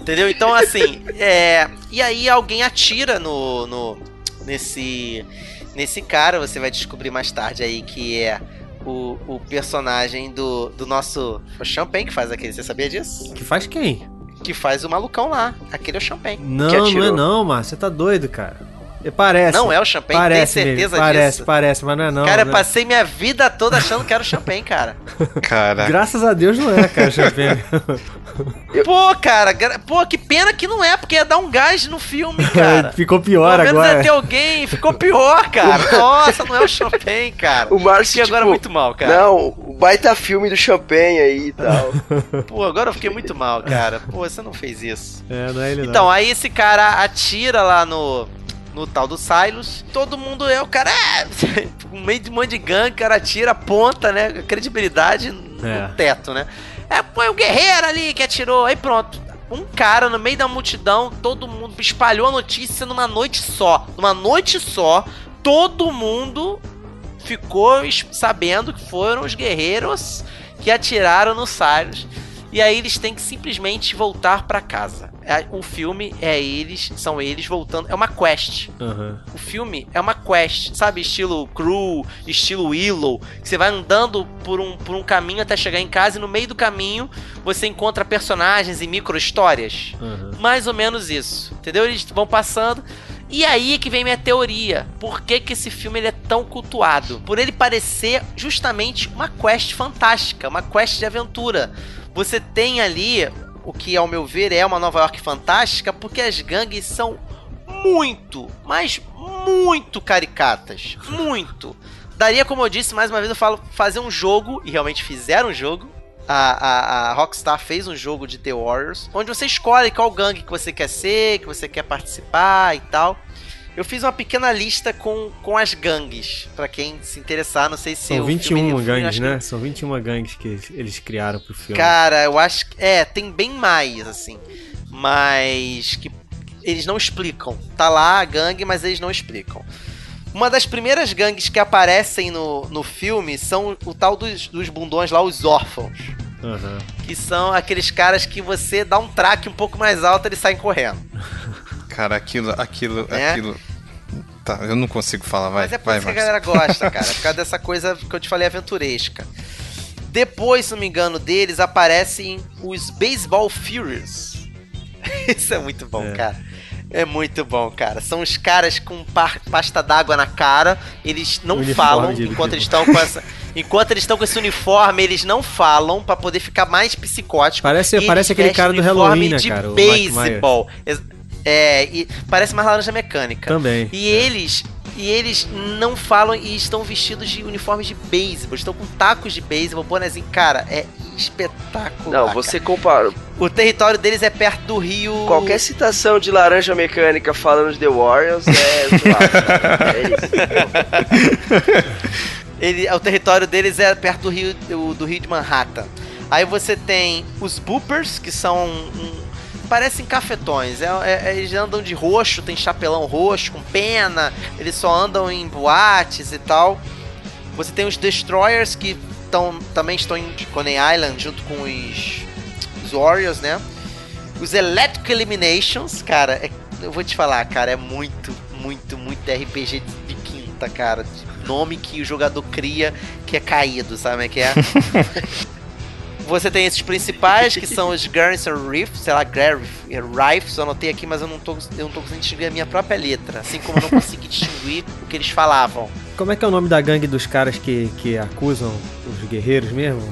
Entendeu? Então, assim, é. E aí alguém atira no. no nesse. Nesse cara, você vai descobrir mais tarde aí que é o, o personagem do, do nosso. O Champagne que faz aquele, você sabia disso? Que faz quem? Que faz o malucão lá. Aquele é o Champagne. Não, não é não, Márcio. Você tá doido, cara. Parece. Não é o champanhe? Parece Tem mesmo, certeza Parece, disso? parece, mas não é não. cara, eu né? passei minha vida toda achando que era o champanhe, cara. Cara. Graças a Deus não é, cara, champanhe. Pô, cara, gra- pô, que pena que não é, porque ia dar um gás no filme, cara. Ficou pior Pelo menos agora. ia ter alguém, ficou pior, cara. Nossa, não é o champanhe, cara. O Márcio, Fiquei agora tipo, muito mal, cara. Não, o baita filme do champanhe aí e tal. Pô, agora eu fiquei muito mal, cara. Pô, você não fez isso. É, não é ele Então, não. aí esse cara atira lá no, no tal do Silos. Todo mundo é o cara. É, no meio de um monte de gangue, o cara atira, aponta, né? Credibilidade no É. teto, né? É, foi o guerreiro ali que atirou. Aí pronto. Um cara no meio da multidão, todo mundo espalhou a notícia numa noite só. Numa noite só, todo mundo ficou sabendo que foram os guerreiros que atiraram no Cyrus. E aí eles têm que simplesmente voltar pra casa. É, O filme é eles, são eles voltando. É uma quest. Aham. O filme é uma quest, sabe? Estilo Crew, estilo Willow. Que você vai andando por um, por um caminho até chegar em casa e no meio do caminho você encontra personagens e micro-histórias. Aham. Mais ou menos isso. Entendeu? Eles vão passando. E aí que vem minha teoria. Por que, que esse filme ele é tão cultuado? Por ele parecer justamente uma quest fantástica, uma quest de aventura. Você tem ali o que, ao meu ver, é uma Nova York fantástica, porque as gangues são muito, mas muito caricatas. Muito. Daria, como eu disse, mais uma vez eu falo, fazer um jogo, e realmente fizeram um jogo. A, a, a Rockstar fez um jogo de The Warriors, onde você escolhe qual gangue que você quer ser, que você quer participar e tal. Eu fiz uma pequena lista com, com as gangues, pra quem se interessar, não sei se São o filme- 21 o filme, gangues, acho que- né? São 21 gangues que eles criaram pro filme. Cara, eu acho que. É, tem bem mais, assim. Mas. que eles não explicam. Tá lá a gangue, mas eles não explicam. Uma das primeiras gangues que aparecem no, no filme são o tal dos, dos bundões lá, os órfãos. Aham. Que são aqueles caras que você dá um traque um pouco mais alto eles saem correndo. Cara, aquilo, aquilo, É? aquilo. Tá, eu não consigo falar, vai. Mas é por vai, isso que a galera gosta, cara. Por causa dessa coisa que eu te falei aventuresca. Depois, se não me engano, deles aparecem os Baseball Furious. Isso é muito bom, É. cara. É muito bom, cara. São os caras com pasta d'água na cara. Eles não Uniforme falam enquanto eles estão com essa. Enquanto eles estão com esse uniforme, eles não falam pra poder ficar mais psicótico. Parece- parece aquele cara do Halloween, né, cara? O. Ex- É, e parece mais laranja mecânica. Também. E eles e eles não falam e estão vestidos de uniformes de beisebol, estão com tacos de beisebol, bonezinho, cara, é espetacular. Não, você cara. compara. O território deles é perto do rio. Qualquer citação de laranja mecânica falando de The Warriors é. É isso. Ele, o território deles é perto do rio, do, do rio de Manhattan. Aí você tem os Boopers, que são um- parecem cafetões. É, é- eles andam de roxo, tem chapelão roxo, com pena. Eles só andam em boates e tal. Você tem os Destroyers, que tão, também estão em Coney Island, junto com os, os Warriors, né? Os Electric Eliminations, cara, é- eu vou te falar, cara, é muito, muito, muito RPG de, de quinta, cara. Nome que o jogador cria que é caído, sabe que é? Você tem esses principais, que são os Garrison Reef, sei lá, Rife, eu anotei aqui, mas eu não, tô, eu não tô conseguindo distinguir a minha própria letra. Assim como eu não consegui distinguir o que eles falavam. Como é que é o nome da gangue dos caras que, que acusam os guerreiros mesmo?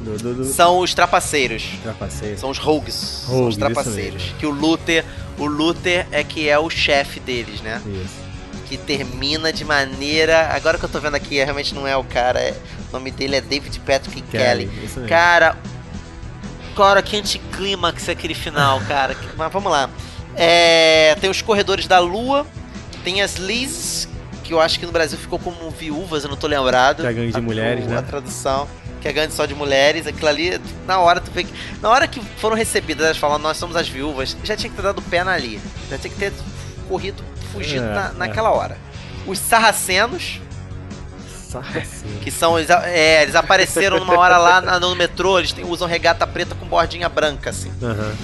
Do, do, do... São os trapaceiros. Trapaceiros. São os rogues. são Rogues, os isso trapaceiros. Que o Luther, o Luther é que é o chefe deles, né? Isso. Que termina de maneira. Agora que eu tô vendo aqui, realmente não é o cara. é- O nome dele é David Patrick Kelly. Kelly. Cara. Cara, que anticlímax aquele final, cara. Mas vamos lá. É, tem os Corredores da Lua. Tem as Liz, que eu acho que no Brasil ficou como viúvas, eu não tô lembrado. Que é a gangue de mulheres, o- né? A tradução. Que é gangue só de mulheres. Aquilo ali, na hora tu vê que. Na hora que foram recebidas, elas falam, nós somos as viúvas, já tinha que ter dado pé na ali. Já tinha que ter corrido, fugido É, na, é. naquela hora. Os sarracenos, Sarraceno. que são. Eles, é, eles apareceram numa hora lá no metrô, eles usam regata preta com bordinha branca, assim. Aham.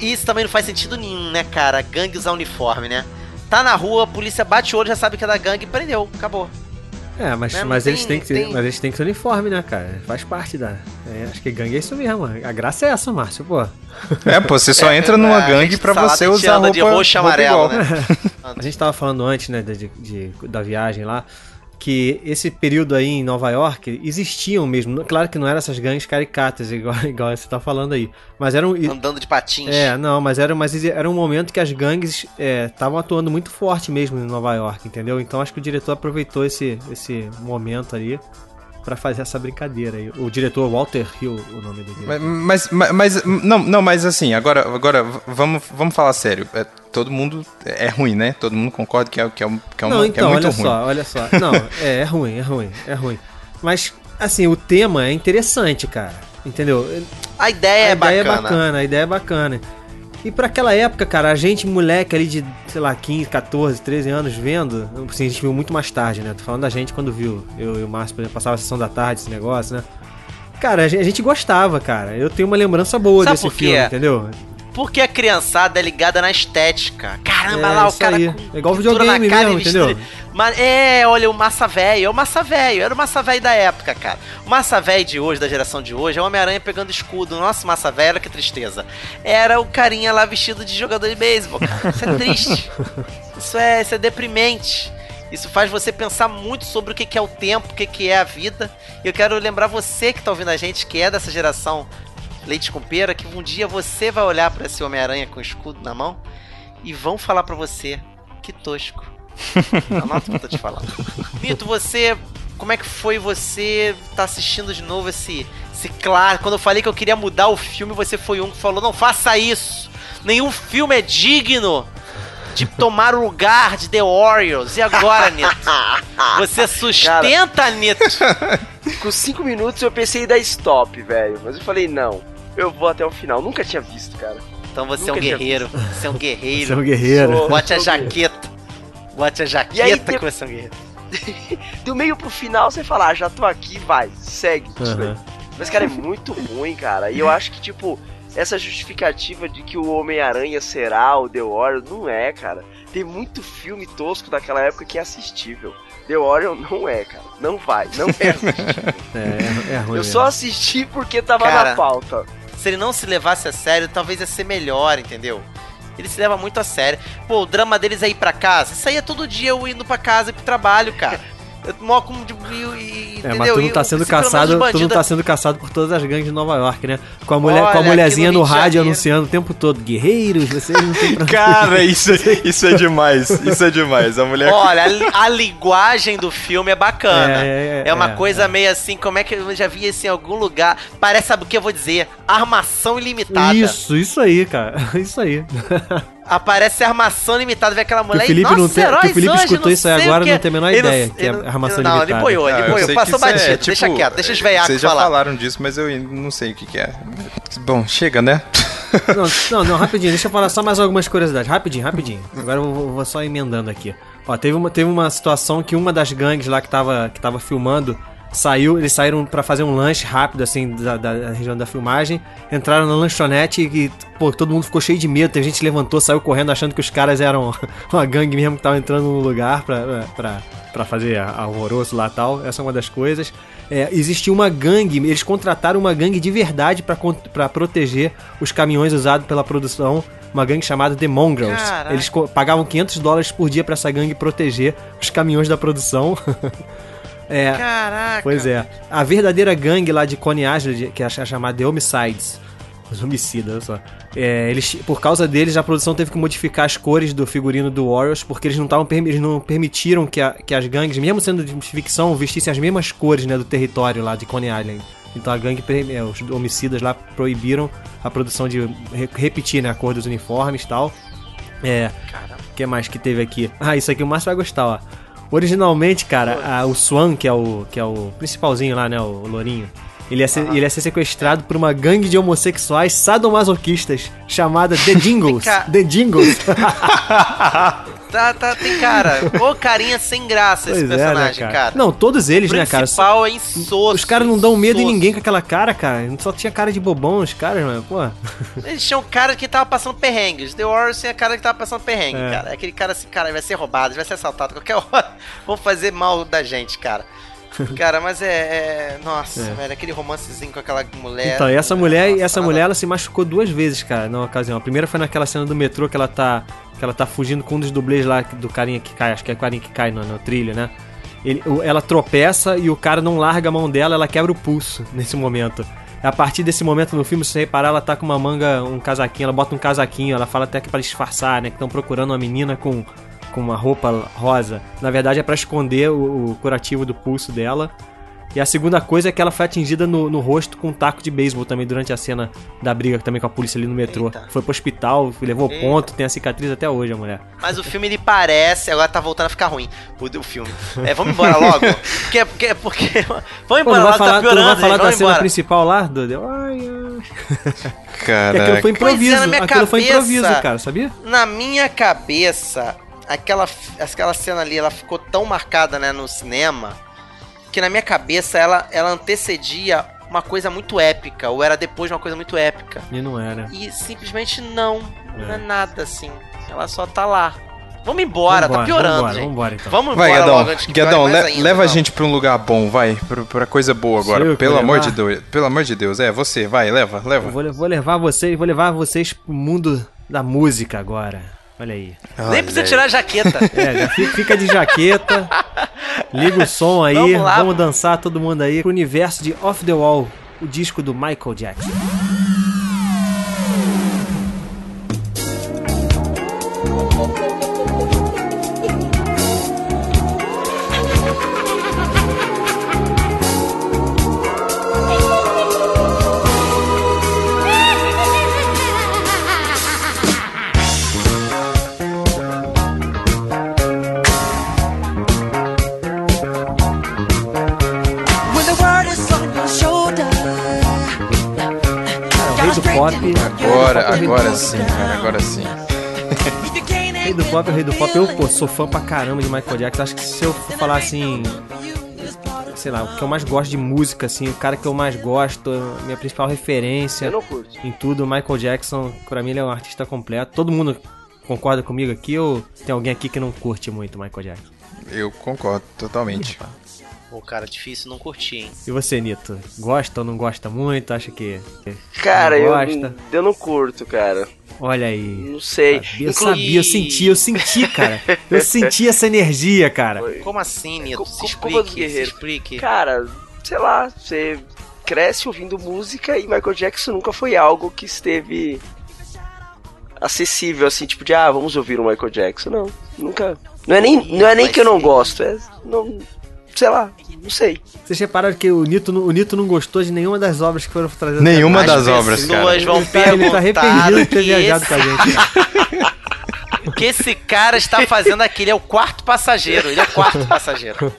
E isso também não faz sentido nenhum, né, cara? Gangue usar uniforme, né? Tá na rua, a polícia bate o olho, já sabe que é da gangue, prendeu, acabou. É, mas, Né, mas, eles tem- têm que ser, tem- mas eles têm que ser uniforme, né, cara? Faz parte da. é, acho que gangue é isso mesmo. A graça é essa, Márcio, pô. É, pô, você só É, entra numa gangue pra salada você usar roupa, de roxo e roupa amarelo, igual. né? A gente tava falando antes, né, de, de- da viagem lá, que esse período aí em Nova York existiam mesmo. Claro que não eram essas gangues caricatas, igual, igual você tá falando aí. Mas eram. Andando de patins. É, não, mas era, mas era um momento que as gangues estavam atuando muito forte mesmo em Nova York, entendeu? Então acho que o diretor aproveitou esse, esse momento ali pra fazer essa brincadeira aí. O diretor Walter Hill, o nome dele. Mas, mas, mas- não, não, mas assim, agora, agora vamos, vamos falar sério. É, todo mundo é ruim, né? Todo mundo concorda que é, que é, um- que é, uma, não, que é então, muito olha ruim. só, olha só. Não, é, é ruim, é ruim, é ruim. Mas, assim, o tema é interessante, cara. Entendeu? A ideia, a é, ideia bacana. é bacana, a ideia é bacana. E pra aquela época, cara, a gente, moleque ali de, sei lá, 15, 14, 13 anos vendo, assim, a gente viu muito mais tarde, né? Tô falando da gente quando viu. Eu e o Márcio, por exemplo, passava a sessão da tarde, esse negócio, né? Cara, a gente, gostava, cara. Eu tenho uma lembrança boa Sabe desse filme, entendeu? Porque a criançada é ligada na estética. Caramba, É, lá o cara aí. com É igual videogame na cara mesmo, entendeu? Mas, é, olha, o Massa Velho. É o Massa Velho. Era o Massa Velho da época, cara. O Massa Velho de hoje, da geração de hoje, é o Homem-Aranha pegando escudo. Nossa, Massa Velho, olha que tristeza. Era o carinha lá vestido de jogador de beisebol, cara. Isso é triste. Isso é, isso é deprimente. Isso faz você pensar muito sobre o que é o tempo, o que que é a vida. E eu quero lembrar você que tá ouvindo a gente, que é dessa geração leite com pera, que um dia você vai olhar pra esse Homem-Aranha com o escudo na mão e vão falar pra você, que tosco. Anota o que eu tô te falando. Mito, você. Como é que foi você tá assistindo de novo esse. esse claro? Quando eu falei que eu queria mudar o filme, você foi um que falou: não faça isso! Nenhum filme é digno de tomar o lugar de The Warriors. E agora, Nito? Você sustenta, Nito? Com cinco minutos eu pensei em dar stop, velho. Mas eu falei, não, eu vou até o final. Nunca tinha visto, cara. Então você é um Nunca guerreiro. Você é um guerreiro. Você é um guerreiro. Sou- Bote a jaqueta. Bote a E aí, jaqueta você é um guerreiro. Do meio pro final você fala, ah, já tô aqui, vai, segue. Daí. Mas, cara, é muito ruim, cara. E eu acho que, tipo, essa justificativa de que o Homem-Aranha será o The Warrior, não é, cara. Tem muito filme tosco daquela época que é assistível. The Warrior não é, cara. Não vai, não é assistível. É, é, ruim. eu só assisti porque tava Cara, na pauta. Se ele não se levasse a sério, talvez ia ser melhor, entendeu? Ele se leva muito a sério. Pô, o drama deles é ir pra casa. É todo dia eu indo pra casa e pro trabalho, cara. Eu mó como de. E, e- É, mas tu não tá sendo caçado, tu não tá sendo caçado por todas as gangues de Nova York, né? Com a mulher, com a Olha, mulherzinha no no rádio anunciando o tempo todo, guerreiros, vocês não tem pra Cara, isso, isso é demais. Isso é demais. A mulher. Olha, a, a linguagem do filme é bacana. É, É, é, uma é, coisa meio assim, como é que eu já vi isso em algum lugar? Parece, sabe o que eu vou dizer? Armação ilimitada. Isso, isso aí, cara. Isso aí. Aparece armação limitada, vê aquela Que mulher o Felipe, e, não tem, que o Felipe hoje, escutou isso aí agora quê. não tem a menor Ele não- ideia que é ele não- armação Não, ele limitada. boiou, ele Ah, eu boiou. sei Passou que isso é, batido. deixa tipo, quieto, deixa os veiacos Vocês já falar. falaram disso, mas eu não sei o que, que é. Bom, chega, né? Não, não, não, rapidinho, deixa eu falar só mais algumas curiosidades. Rapidinho, rapidinho. Agora eu vou, vou só emendando aqui. Ó, teve uma, teve uma situação que uma das gangues lá que tava, que tava filmando saiu, eles saíram pra fazer um lanche rápido, assim, da, da região da filmagem. Entraram na lanchonete e, pô, todo mundo ficou cheio de medo. Tem gente levantou, saiu correndo achando que os caras eram uma gangue mesmo que tava entrando no lugar pra, pra, pra fazer alvoroço lá e tal. Essa é uma das coisas. É, existia uma gangue, eles contrataram uma gangue de verdade pra proteger os caminhões usados pela produção. Uma gangue chamada The Mongrels. Caraca. Eles pagavam 500 dólares por dia pra essa gangue proteger os caminhões da produção. é, Caraca. Pois é. A verdadeira gangue lá de Coney Island, que é chamada The Homicides. Os homicidas, olha só. É, eles, por causa deles, a produção teve que modificar as cores do figurino do Warriors, porque eles não, tavam, eles não permitiram que, a- que as gangues, mesmo sendo de ficção, vestissem as mesmas cores né, do território lá de Coney Island. Então a gangue, é, os homicidas lá proibiram a produção de re- repetir né, a cor dos uniformes e tal. É. O que mais que teve aqui? Ah, isso aqui o Márcio vai gostar, ó. Originalmente, cara, a- o Swan, que é o, que é o principalzinho lá, né, o Lourinho, ele ia, ser, ele ia ser sequestrado por uma gangue de homossexuais sadomasoquistas chamada The Jingles. Ca- The Jingles. Tá, tá, tem cara. Ô, carinha sem graça esse Pois é, né, personagem, cara. Não, todos eles, o né, cara? principal é insosso. Os caras não dão medo em insosso. ninguém com aquela cara, cara. Só tinha cara de bobão os caras, mano. Pô. Eles tinham cara que tava passando perrengue. Os The Warriors tinha cara que tava passando perrengue, É. cara. É aquele cara assim, cara, vai ser roubado, vai ser assaltado a qualquer hora. Vão fazer mal da gente, cara. Cara, mas é. é- Nossa, É. velho, aquele romancezinho com aquela mulher. Então, e essa mulher, Nossa, essa nada- mulher, ela se machucou duas vezes, cara, na ocasião. A primeira foi naquela cena do metrô que ela tá. Que ela tá fugindo com um dos dublês lá do carinha que cai, acho que é o carinha que cai no, no trilho, né? Ele, ela tropeça e o cara não larga a mão dela, ela quebra o pulso nesse momento. A partir desse momento no filme, se você reparar, ela tá com uma manga, um casaquinho, ela bota um casaquinho, ela fala até que pra disfarçar, né? Que estão procurando uma menina com, com uma roupa rosa. Na verdade é pra esconder o, o curativo do pulso dela. E a segunda coisa é que ela foi atingida no, no rosto com um taco de beisebol também durante a cena da briga também com a polícia ali no metrô. Eita. Foi pro hospital, levou Eita. ponto, tem a cicatriz até hoje a mulher. Mas o filme ele parece, agora tá voltando a ficar ruim. O, o filme. É, vamos embora logo. porque, porque, porque. Vamos Pô, embora vai logo, falar, tá tu não piorando. vai falar gente, da vamos cena embora. principal lá? Ai, ai. Que Cara, aquilo foi Pois é, improviso. na minha aquilo foi cabeça- improviso, cara, sabia? Na minha cabeça, aquela, aquela cena ali, ela ficou tão marcada, né, no cinema, que na minha cabeça ela, ela antecedia uma coisa muito épica, ou era depois de uma coisa muito épica. E não era. E simplesmente não, não é É. nada assim. Ela só tá lá. Vamos embora, Vambora, tá piorando, vambora, gente. vambora, então. Vamos vai, embora Guedão. logo antes Guedão, le- ainda, leva a não. gente pra um lugar bom, vai. Pra, pra coisa boa agora. Pelo amor de levar? Deus. Pelo amor de Deus. É, você, vai, leva, leva. Eu vou, vou levar vocês, vou levar vocês pro mundo da música agora. Olha aí. Nem precisa tirar a jaqueta. É, já fica, fica de jaqueta. Liga o som aí, Vamos lá. vamos dançar todo mundo aí pro universo de Off the Wall, o disco do Michael Jackson. Agora, sim, cara, agora sim. Rei do pop, o rei do pop. Eu, pô, sou fã pra caramba de Michael Jackson. Acho que se eu for falar assim. Sei lá, o que eu mais gosto de música, assim, o cara que eu mais gosto, minha principal referência Eu não curto. em tudo, Michael Jackson, pra mim ele é um artista completo. Todo mundo concorda comigo aqui ou tem alguém aqui que não curte muito Michael Jackson? Eu concordo totalmente. Pô, cara, difícil não curtir, hein? E você, Nito? Gosta ou não gosta muito? Acha que. Cara, não eu, gosta? eu não curto, cara. Olha aí. Não sei. Eu Inclu- sabia, eu senti, eu senti, cara. Eu senti essa energia, cara. Como assim, Nito? Se explique, se Guerreiro. explique. Cara, sei lá, você cresce ouvindo música e Michael Jackson nunca foi algo que esteve acessível, assim, tipo de, ah, vamos ouvir o Michael Jackson. Não, nunca. Não é nem, não é nem que eu não gosto, é. Não, sei lá, não sei. Vocês repararam que o Nito, não- o Nito não gostou de nenhuma das obras que foram trazidas Nenhuma das obras, cara. pessoas vão Ele tá, ele tá perguntar arrependido de ter viajado esse- com a gente. O que esse cara está fazendo aqui? Ele é o quarto passageiro. Ele é o quarto passageiro.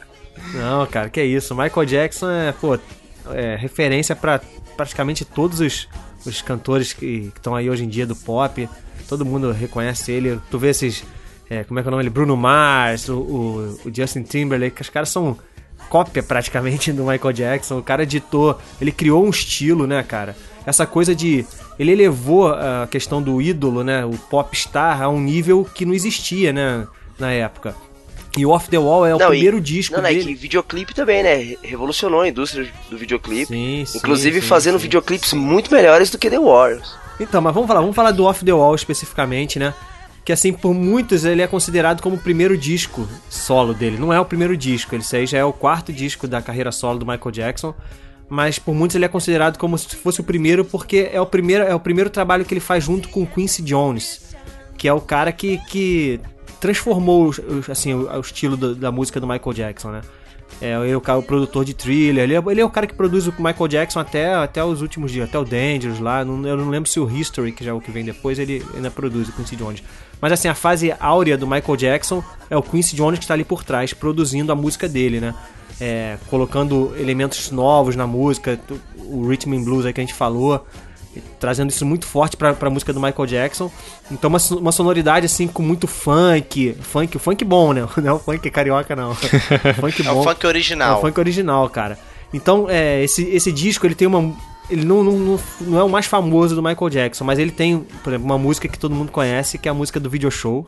Não, cara, que é isso. Michael Jackson é, pô, é referência pra praticamente todos os, os cantores que estão aí hoje em dia do pop. Todo mundo reconhece ele. Tu vê esses. É, como é que é o nome? dele? Bruno Mars, o, o, o Justin Timberlake, que os caras são cópia praticamente do Michael Jackson. O cara editou, ele criou um estilo, né, cara? Essa coisa de. Ele elevou a questão do ídolo, né? O popstar a um nível que não existia, né? Na época. E o Off the Wall é o Não, e- primeiro disco Não, não, é dele. que videoclipe também, né? Re- Revolucionou a indústria do videoclipe. Sim, sim, Inclusive sim, fazendo videoclipes muito melhores do que The Warriors. Então, mas vamos falar, vamos falar do Off the Wall especificamente, né? Que assim, por muitos ele é considerado como o primeiro disco solo dele. Não é o primeiro disco, esse aí já é o quarto disco da carreira solo do Michael Jackson. Mas por muitos ele é considerado como se fosse o primeiro, porque é o primeiro, é o primeiro trabalho que ele faz junto com Quincy Jones, que é o cara que, que transformou assim, o, o estilo do- da música do Michael Jackson, né? É, ele é o, cara- o produtor de thriller, ele é, ele é o cara que produz o Michael Jackson até, até os últimos dias, até o Dangerous lá. Não- eu não lembro se o History, que já é o que vem depois, ele ainda produz o Quincy Jones. Mas assim, a fase áurea do Michael Jackson é o Quincy Jones que está ali por trás, produzindo a música dele, né? É, colocando elementos novos na música, o rhythm and blues aí que a gente falou, trazendo isso muito forte pra, pra música do Michael Jackson. Então uma, uma sonoridade assim com muito funk, funk, o funk bom, né? Não é o funk carioca não. funk É o bom. funk É original. o funk original, cara. Então, é, esse, esse disco, ele tem uma... Ele não, não, não, não é o mais famoso do Michael Jackson, mas ele tem, por exemplo, uma música que todo mundo conhece, que é a música do video show.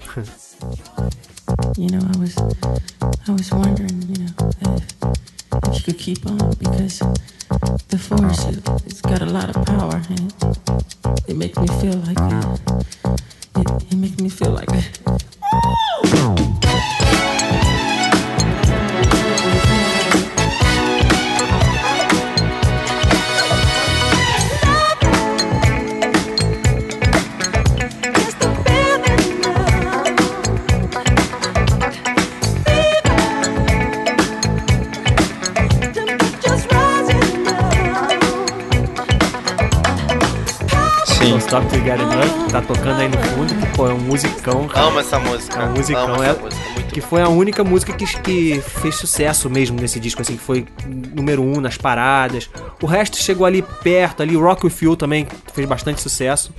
You know, I was, I was wondering, you know, if, if you could keep on because the force it, it's got a lot of power and it. Makes me feel like it, it, it makes me feel like Don't Stop to Get Enough, tá tocando aí no fundo, que pô, é um musicão. Cara. Amo essa música. É um musicão, é, música, que foi a única música que, que fez sucesso mesmo nesse disco, assim, que foi número um nas paradas. O resto chegou ali perto, ali, Rock With You também fez bastante sucesso.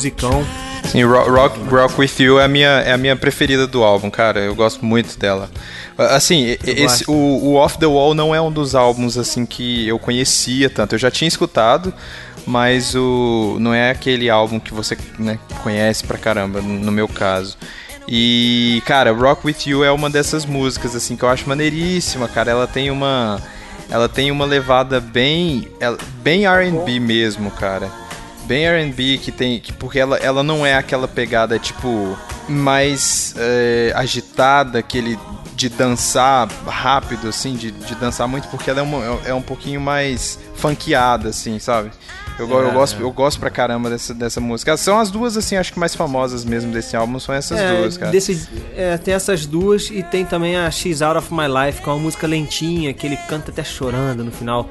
Musicão. Sim, Rock, Rock, Rock With You é a, minha, é a minha preferida do álbum, cara. Eu gosto muito dela. Assim, esse, o, o Off The Wall não é um dos álbuns assim que eu conhecia tanto. Eu já tinha escutado, mas o não é aquele álbum que você né, conhece pra caramba, no meu caso. E, cara, Rock With You é uma dessas músicas assim que eu acho maneiríssima, cara. Ela tem uma ela tem uma levada bem bem R&B mesmo, cara bem R&B que tem que porque ela, ela não é aquela pegada tipo mais é, agitada aquele de dançar rápido assim de, de dançar muito porque ela é, uma, é um pouquinho mais funkeada assim sabe eu, go- eu É, gosto é. eu gosto pra caramba dessa, dessa música são as duas assim acho que mais famosas mesmo desse álbum são essas É, duas cara desse- é, tem essas duas e tem também a She's Out of My Life, que é uma música lentinha, que ele canta até chorando no final.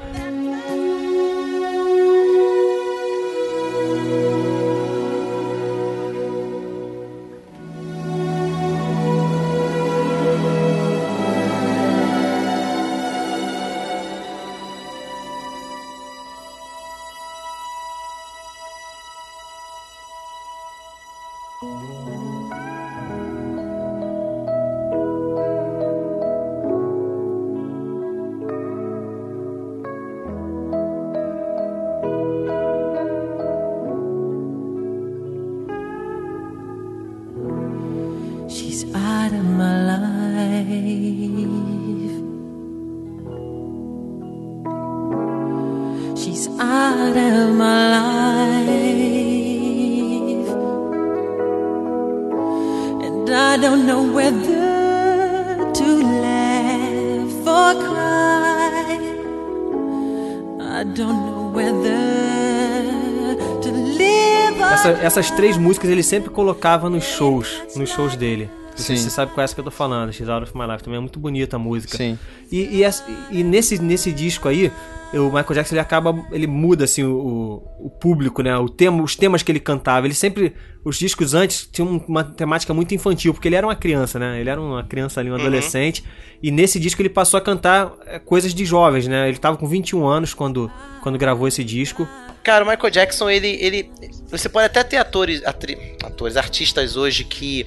Essas três músicas ele sempre colocava nos shows, nos shows dele. Sim. você sabe qual é essa que eu tô falando, She's Out of My Life. Também é muito bonita a música. Sim. E, e, essa- e nesse, nesse disco aí, o Michael Jackson ele acaba, ele muda assim o, o público, né? O tema, os temas que ele cantava. Ele sempre, os discos antes tinham uma temática muito infantil, porque ele era uma criança, né? Ele era uma criança ali, um Uhum. adolescente. E nesse disco ele passou a cantar é, coisas de jovens, né? Ele tava com 21 anos quando, quando gravou esse disco. Cara, o Michael Jackson, ele. ele você pode até ter atores, atri- atores, artistas hoje que,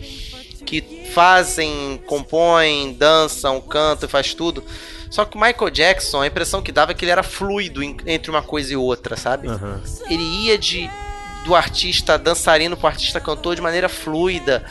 que fazem, compõem, dançam, cantam, faz tudo. Só que o Michael Jackson, a impressão que dava é que ele era fluido entre uma coisa e outra, sabe? Ele ia de do artista dançarino pro artista cantor de maneira fluida.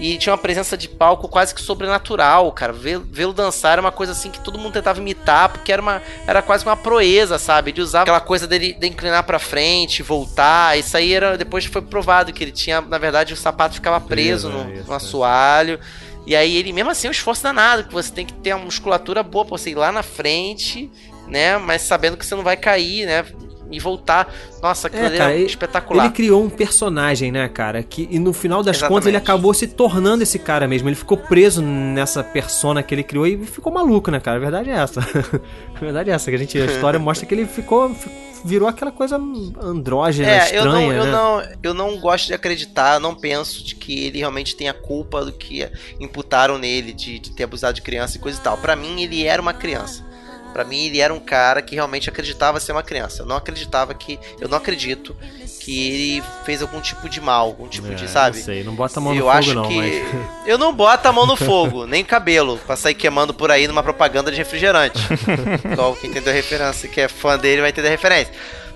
E tinha uma presença de palco quase que sobrenatural, cara. Vê- Vê-lo dançar era uma coisa assim que todo mundo tentava imitar, porque era, uma, era quase uma proeza, sabe? Ele usava aquela coisa dele de inclinar pra frente, voltar. Isso aí era. Depois foi provado que ele tinha, na verdade, o sapato ficava preso no, é isso, no é. assoalho. E aí ele, mesmo assim, é um esforço danado, que você tem que ter uma musculatura boa pra você ir lá na frente, né? Mas sabendo que você não vai cair, né? E voltar. Nossa, aquilo É, cara, é ele- espetacular. Ele criou um personagem, né, cara? Que, e no final das Exatamente. contas ele acabou se tornando esse cara mesmo. Ele ficou preso nessa persona que ele criou e ficou maluco, né, cara? A verdade é essa. a verdade é essa, que a gente a história mostra que ele ficou fi- virou aquela coisa andrógena, É, eu não, estranha, eu né? não, eu não gosto de acreditar, não penso de que ele realmente tenha culpa do que imputaram nele de, de ter abusado de criança e coisa e tal. Pra mim, ele era uma criança. Pra mim, ele era um cara que realmente acreditava ser uma criança. Eu não acreditava que. Eu não acredito que ele fez algum tipo de mal, algum tipo É, de, sabe? Não sei, não bota a mão eu no fogo acho não, que. mas... Eu não boto a mão no fogo, nem cabelo, pra sair queimando por aí numa propaganda de refrigerante. Igual quem entendeu a referência, que é fã dele, vai entender a referência.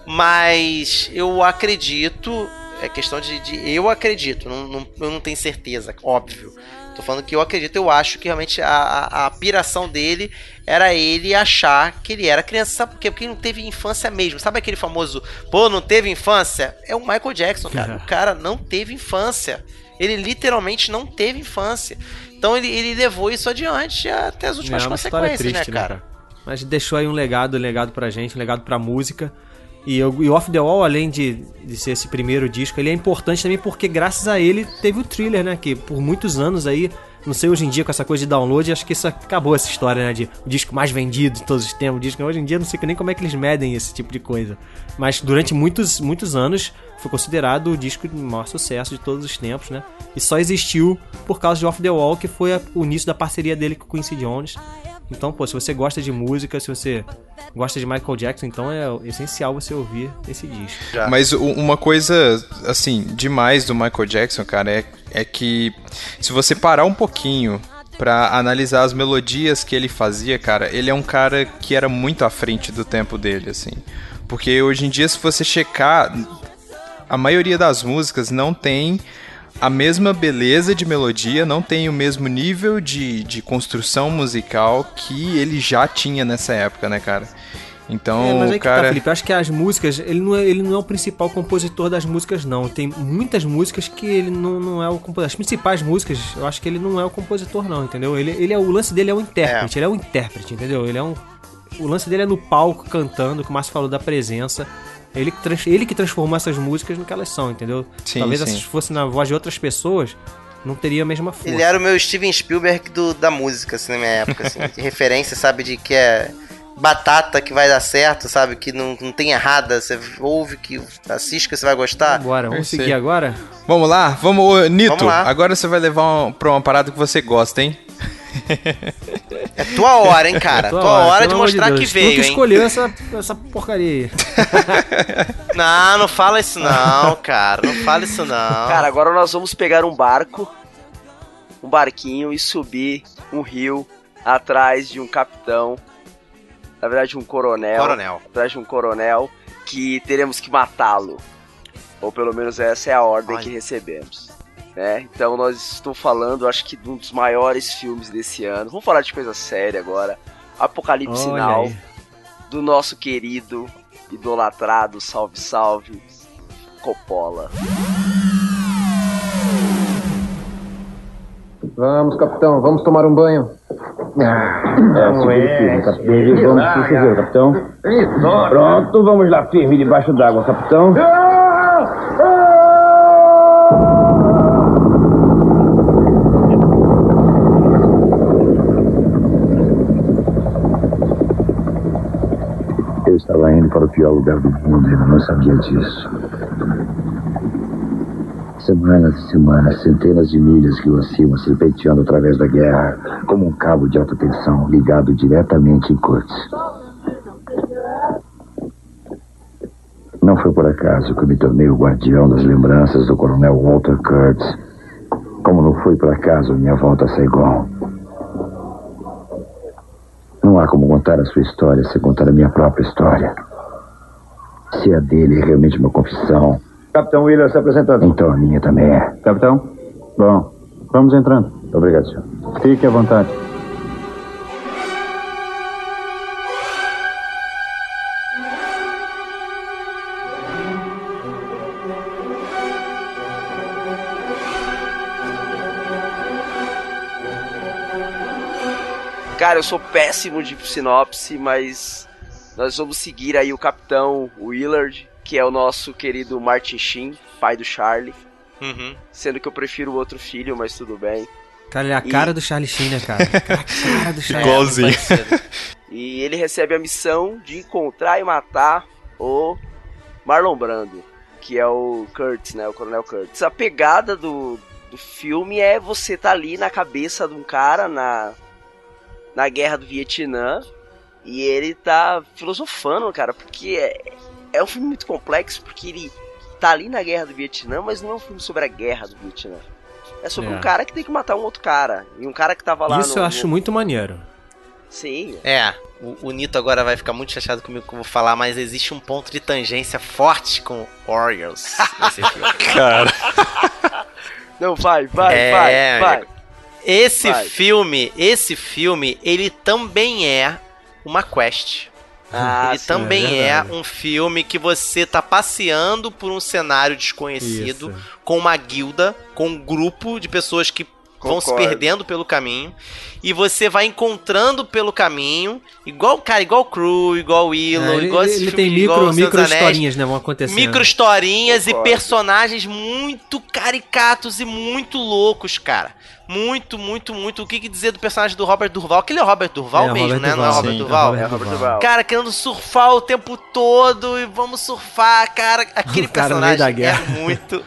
Mas eu acredito. É questão de. de- eu acredito, não, não- eu não tenho certeza, óbvio. Tô falando que eu acredito, eu acho que realmente a, a, a piração dele era ele achar que ele era criança. Sabe por quê? Porque ele não teve infância mesmo. Sabe aquele famoso, pô, não teve infância? É o Michael Jackson, cara. O cara não teve infância. Ele literalmente não teve infância. Então ele, ele levou isso adiante até as últimas É consequências, triste, né, cara? Mas deixou aí um legado, um legado pra gente, um legado pra música. E o e Off the Wall, além de, de ser esse primeiro disco, ele é importante também porque graças a ele teve o thriller, né? Que por muitos anos aí, não sei hoje em dia com essa coisa de download, acho que isso acabou essa história, né? De o disco mais vendido de todos os tempos. O disco, hoje em dia não sei nem como é que eles medem esse tipo de coisa. Mas durante muitos, muitos anos foi considerado o disco de maior sucesso de todos os tempos, né? E só existiu por causa de Off the Wall, que foi a- o início da parceria dele com o Quincy Jones. Então, pô, se você gosta de música, se você gosta de Michael Jackson, então é essencial você ouvir esse disco. Mas u- uma coisa, assim, demais do Michael Jackson, cara, é, é que se você parar um pouquinho pra analisar as melodias que ele fazia, cara, ele é um cara que era muito à frente do tempo dele, assim. Porque hoje em dia, se você checar, a maioria das músicas não tem a mesma beleza de melodia, não tem o mesmo nível de, de construção musical que ele já tinha nessa época, né, cara? Então, é, mas o que tá, cara... Felipe. Eu acho que as músicas, ele não, é, ele não é o principal compositor das músicas, não. Tem muitas músicas que ele não, não é o compositor. As principais músicas, eu acho que ele não é o compositor, não, entendeu? Ele, ele é o lance dele é o intérprete, ele é o intérprete, entendeu? Ele é um. O lance dele é no palco cantando, que o Márcio falou da presença. Ele que, trans- ele que transformou essas músicas no que elas são, entendeu? Sim, Talvez sim. essas fossem na voz de outras pessoas, não teria a mesma força. Ele era o meu Steven Spielberg do, da música, assim, na minha época, assim, de referência, sabe, de que é batata que vai dar certo, sabe, que não, não tem errada, você ouve, que assiste que você vai gostar. Bora, vamos seguir agora? Vamos lá, vamos, ô, Nito. Vamos lá. Agora você vai levar um, pra uma parada que você gosta, hein? É tua hora, hein, cara, tua, hora, de pelo amor mostrar Deus. que Tu veio, que hein. escolheu essa, essa porcaria aí. Não, não fala isso não, cara, não fala isso não. Cara, agora nós vamos pegar um barco, um barquinho e subir um rio atrás de um capitão, na verdade um coronel, Coronel. atrás de um coronel que teremos que matá-lo. Ou pelo menos essa é a ordem Ai. que recebemos. Né? Então nós estou falando, acho que de um dos maiores filmes desse ano. Vamos falar de coisa séria agora. Apocalipse Olha Now, aí. do nosso querido, idolatrado, salve salve, Coppola. Vamos, capitão, vamos tomar um banho. É, segure firme, capitão. E Vamos chuveiro, capitão. Pronto, vamos lá, firme debaixo d'água, capitão. Eu estava indo para o pior lugar do mundo e não sabia disso. Semanas e semanas, centenas de milhas que oscilam serpenteando através da guerra, como um cabo de alta tensão ligado diretamente em Kurtz. Não foi por acaso que eu me tornei o guardião das lembranças do coronel Walter Kurtz, como não foi por acaso minha volta a Saigon. Não há como contar a sua história sem contar a minha própria história. Se a dele é realmente uma confissão, Capitão Wheeler se apresentando. então a minha também é. Capitão? Bom, vamos entrando. Obrigado, senhor. Fique à vontade. Cara, eu sou péssimo de sinopse, mas nós vamos seguir aí o capitão Willard, que é o nosso querido Martin Sheen, pai do Charlie. Uhum. Sendo que eu prefiro o outro filho, mas tudo bem. Cara, ele é a E- cara do Charlie Sheen, né, cara? Cara, a cara do Charlie Igualzinho. E ele recebe a missão de encontrar e matar o Marlon Brando, que é o Kurtz, né? O Coronel Kurtz. A pegada do, do filme é você tá ali na cabeça de um cara na, na guerra do Vietnã E ele tá filosofando, cara, porque é, é um filme muito complexo, porque ele tá ali na guerra do Vietnã, mas não é um filme sobre a guerra do Vietnã. É sobre É. um cara que tem que matar um outro cara. E um cara que tava lá Isso no, eu acho no- muito maneiro. Sim. É, o, o Nito agora vai ficar muito chateado comigo que eu vou falar, mas existe um ponto de tangência forte com Orioles nesse filme. Cara. Não, vai, vai, É, vai, vai. amigo. Esse Vai. filme, esse filme, ele também é uma quest. Ah, ele sim, também é é, um filme que você tá passeando por um cenário desconhecido, Isso. com uma guilda, com um grupo de pessoas que vão se perdendo pelo caminho. E você vai encontrando pelo caminho, igual, cara, igual Crew, igual Willow, É, ele igual ele filme tem micro, micro Anéis. historinhas, né? Vão acontecendo. Micro historinhas e Concordo. personagens muito caricatos e muito loucos, cara. Muito, muito, muito. O que, que dizer do personagem do Robert Durval? Aquele é o Robert Durval É, mesmo, Robert né? Não é o Robert sim, Durval? é Robert Duval. Cara, querendo surfar o tempo todo e vamos surfar, cara. Aquele O cara personagem da é guerra. muito,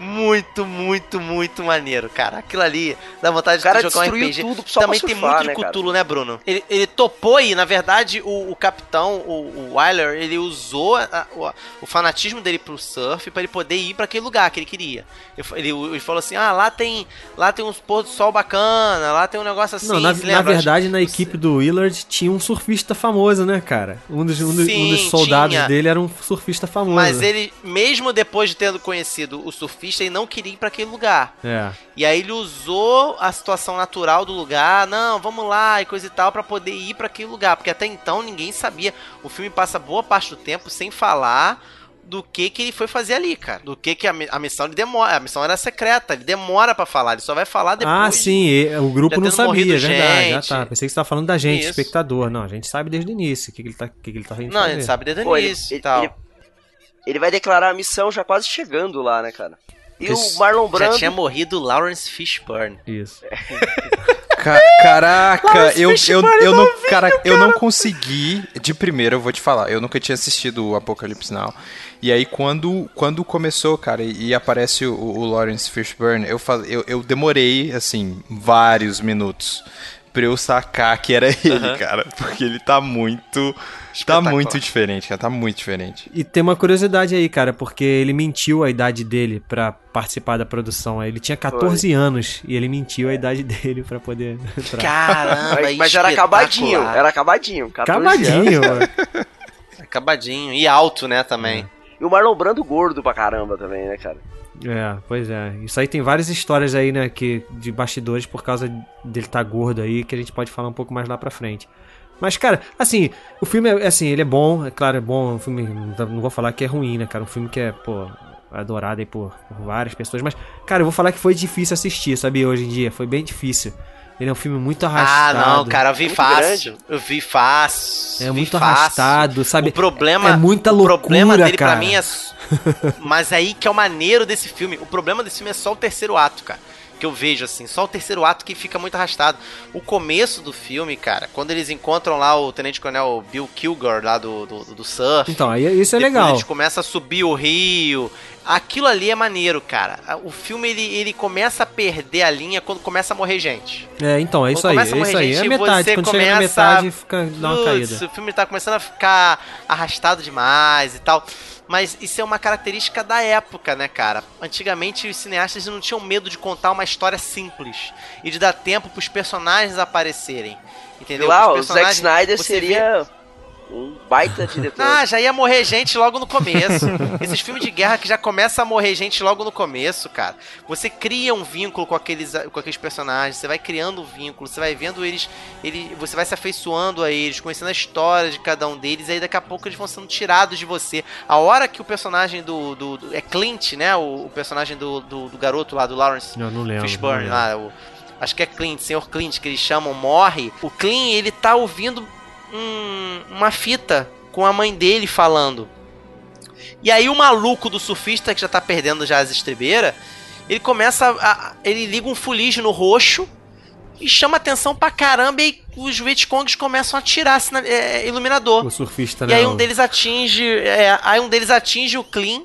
muito, muito, muito maneiro, cara. Aquilo ali dá vontade de O cara tu jogar um RPG. tudo só Também pra tem surfar, muito de né? Cthulhu, né, Bruno? Ele, ele topou e, na verdade, o, o capitão, o, o Wyler, ele usou a- o, o fanatismo dele pro surf pra ele poder ir pra aquele lugar que ele queria. Ele, ele, ele falou assim: ah, lá tem, lá tem uns pôr do sol bacana, lá tem um negócio assim. Não, na, na verdade, na equipe do Willard tinha um surfista famoso, né, cara? Um dos, um dos, um dos Sim, soldados tinha. dele era um surfista famoso. Mas ele, mesmo depois de tendo conhecido o surfista, ele não queria ir pra aquele lugar. É. E aí ele usou a situação natural do lugar, não, vamos lá e coisa e tal, pra poder ir pra aquele lugar, porque até então ninguém sabia. O filme passa boa parte do tempo sem falar do que que ele foi fazer ali, cara. Do que que a, a missão ele demora, a missão era secreta, ele demora pra falar, ele só vai falar depois. Ah, sim, e- o grupo já não sabia, é verdade. gente. Ah, tá. Pensei que você tava falando da gente, Isso. espectador. Não, a gente sabe desde o início o que, que ele tá, o que, que ele tá Não, fazer. ele sabe desde o Pô, ele- início e ele- tal. ele- Ele vai declarar a missão já quase chegando lá, né, cara? E Isso. o Marlon Brando. Já tinha morrido o Lawrence Fishburne. Isso. Ca- caraca, eu, eu, eu não, novinho, cara, eu não consegui. De primeira, eu vou te falar, eu nunca tinha assistido o Apocalipse Now. E aí, quando, quando começou, cara, e, e aparece o, o Lawrence Fishburne, eu, eu, eu demorei, assim, vários minutos pra eu sacar que era ele, Aham. cara. Porque ele tá muito. Tá muito diferente, cara. Tá muito diferente. E tem uma curiosidade aí, cara, porque ele mentiu a idade dele pra participar da produção. Ele tinha 14 anos e ele mentiu a idade dele pra poder entrar. Caramba, Mas, mas era acabadinho, era acabadinho. 14 anos. Acabadinho, mano. Acabadinho. E alto, né, também. E o Marlon Brando gordo pra caramba também, né, cara? É, pois é. Isso aí tem várias histórias aí, né, que, de bastidores por causa dele estar gordo aí, que a gente pode falar um pouco mais lá pra frente. Mas, cara, assim, o filme é assim, ele é bom, é claro, é bom, é um filme, não vou falar que é ruim, né, cara? Um filme que é, pô, adorado aí por, por várias pessoas, mas, cara, eu vou falar que foi difícil assistir, sabia, hoje em dia, foi bem difícil. Ele é um filme muito Ah, arrastado. não, cara, eu vi Muito fácil. Eu vi fácil. É vi muito fácil. arrastado, sabe? O problema, É muita o problema loucura, dele cara. pra mim é. Mas aí que é o maneiro desse filme. O problema desse filme é só o terceiro ato, cara. Que eu vejo assim, só o terceiro ato que fica muito arrastado. O começo do filme, cara, quando eles encontram lá o Tenente Coronel Bill Kilgore lá do, do, do surf. Então, aí isso é legal. a gente começa a subir o rio. Aquilo ali é maneiro, cara. O filme ele, ele começa a perder a linha quando começa a morrer gente. É, então, é isso Quando aí, começa a é isso aí. É gente, metade, quando chega na começa a- metade, fica, dá uma Putz, caída. O filme tá começando a ficar arrastado demais e tal. Mas isso é uma característica da época, né, cara? Antigamente os cineastas não tinham medo de contar uma história simples e de dar tempo pros personagens aparecerem. Entendeu? Lá, Os o Zack Snyder seria um baita diretor. ah, já ia morrer gente logo no começo. Esses filmes de guerra que já começa a morrer gente logo no começo, cara. Você cria um vínculo com aqueles, com aqueles personagens, você vai criando um vínculo, você vai vendo eles, ele, você vai se afeiçoando a eles, conhecendo a história de cada um deles, e aí daqui a pouco eles vão sendo tirados de você. A hora que o personagem do. do, do- é Clint, né? O, o personagem do, do, do garoto lá, do Lawrence Eu não lembro. Fishburne não lá, o- acho que é Clint, senhor Clint, que eles chamam, morre. O Clint, ele tá ouvindo um- uma fita com a mãe dele falando. E aí o maluco do surfista, que já tá perdendo já as estribeiras, ele começa a, ele liga um fuligem no roxo e chama atenção pra caramba e os Vietcongs começam a atirar sina- é, iluminador. O surfista, E né? aí o- um deles atinge. é, aí um deles atinge o Clean.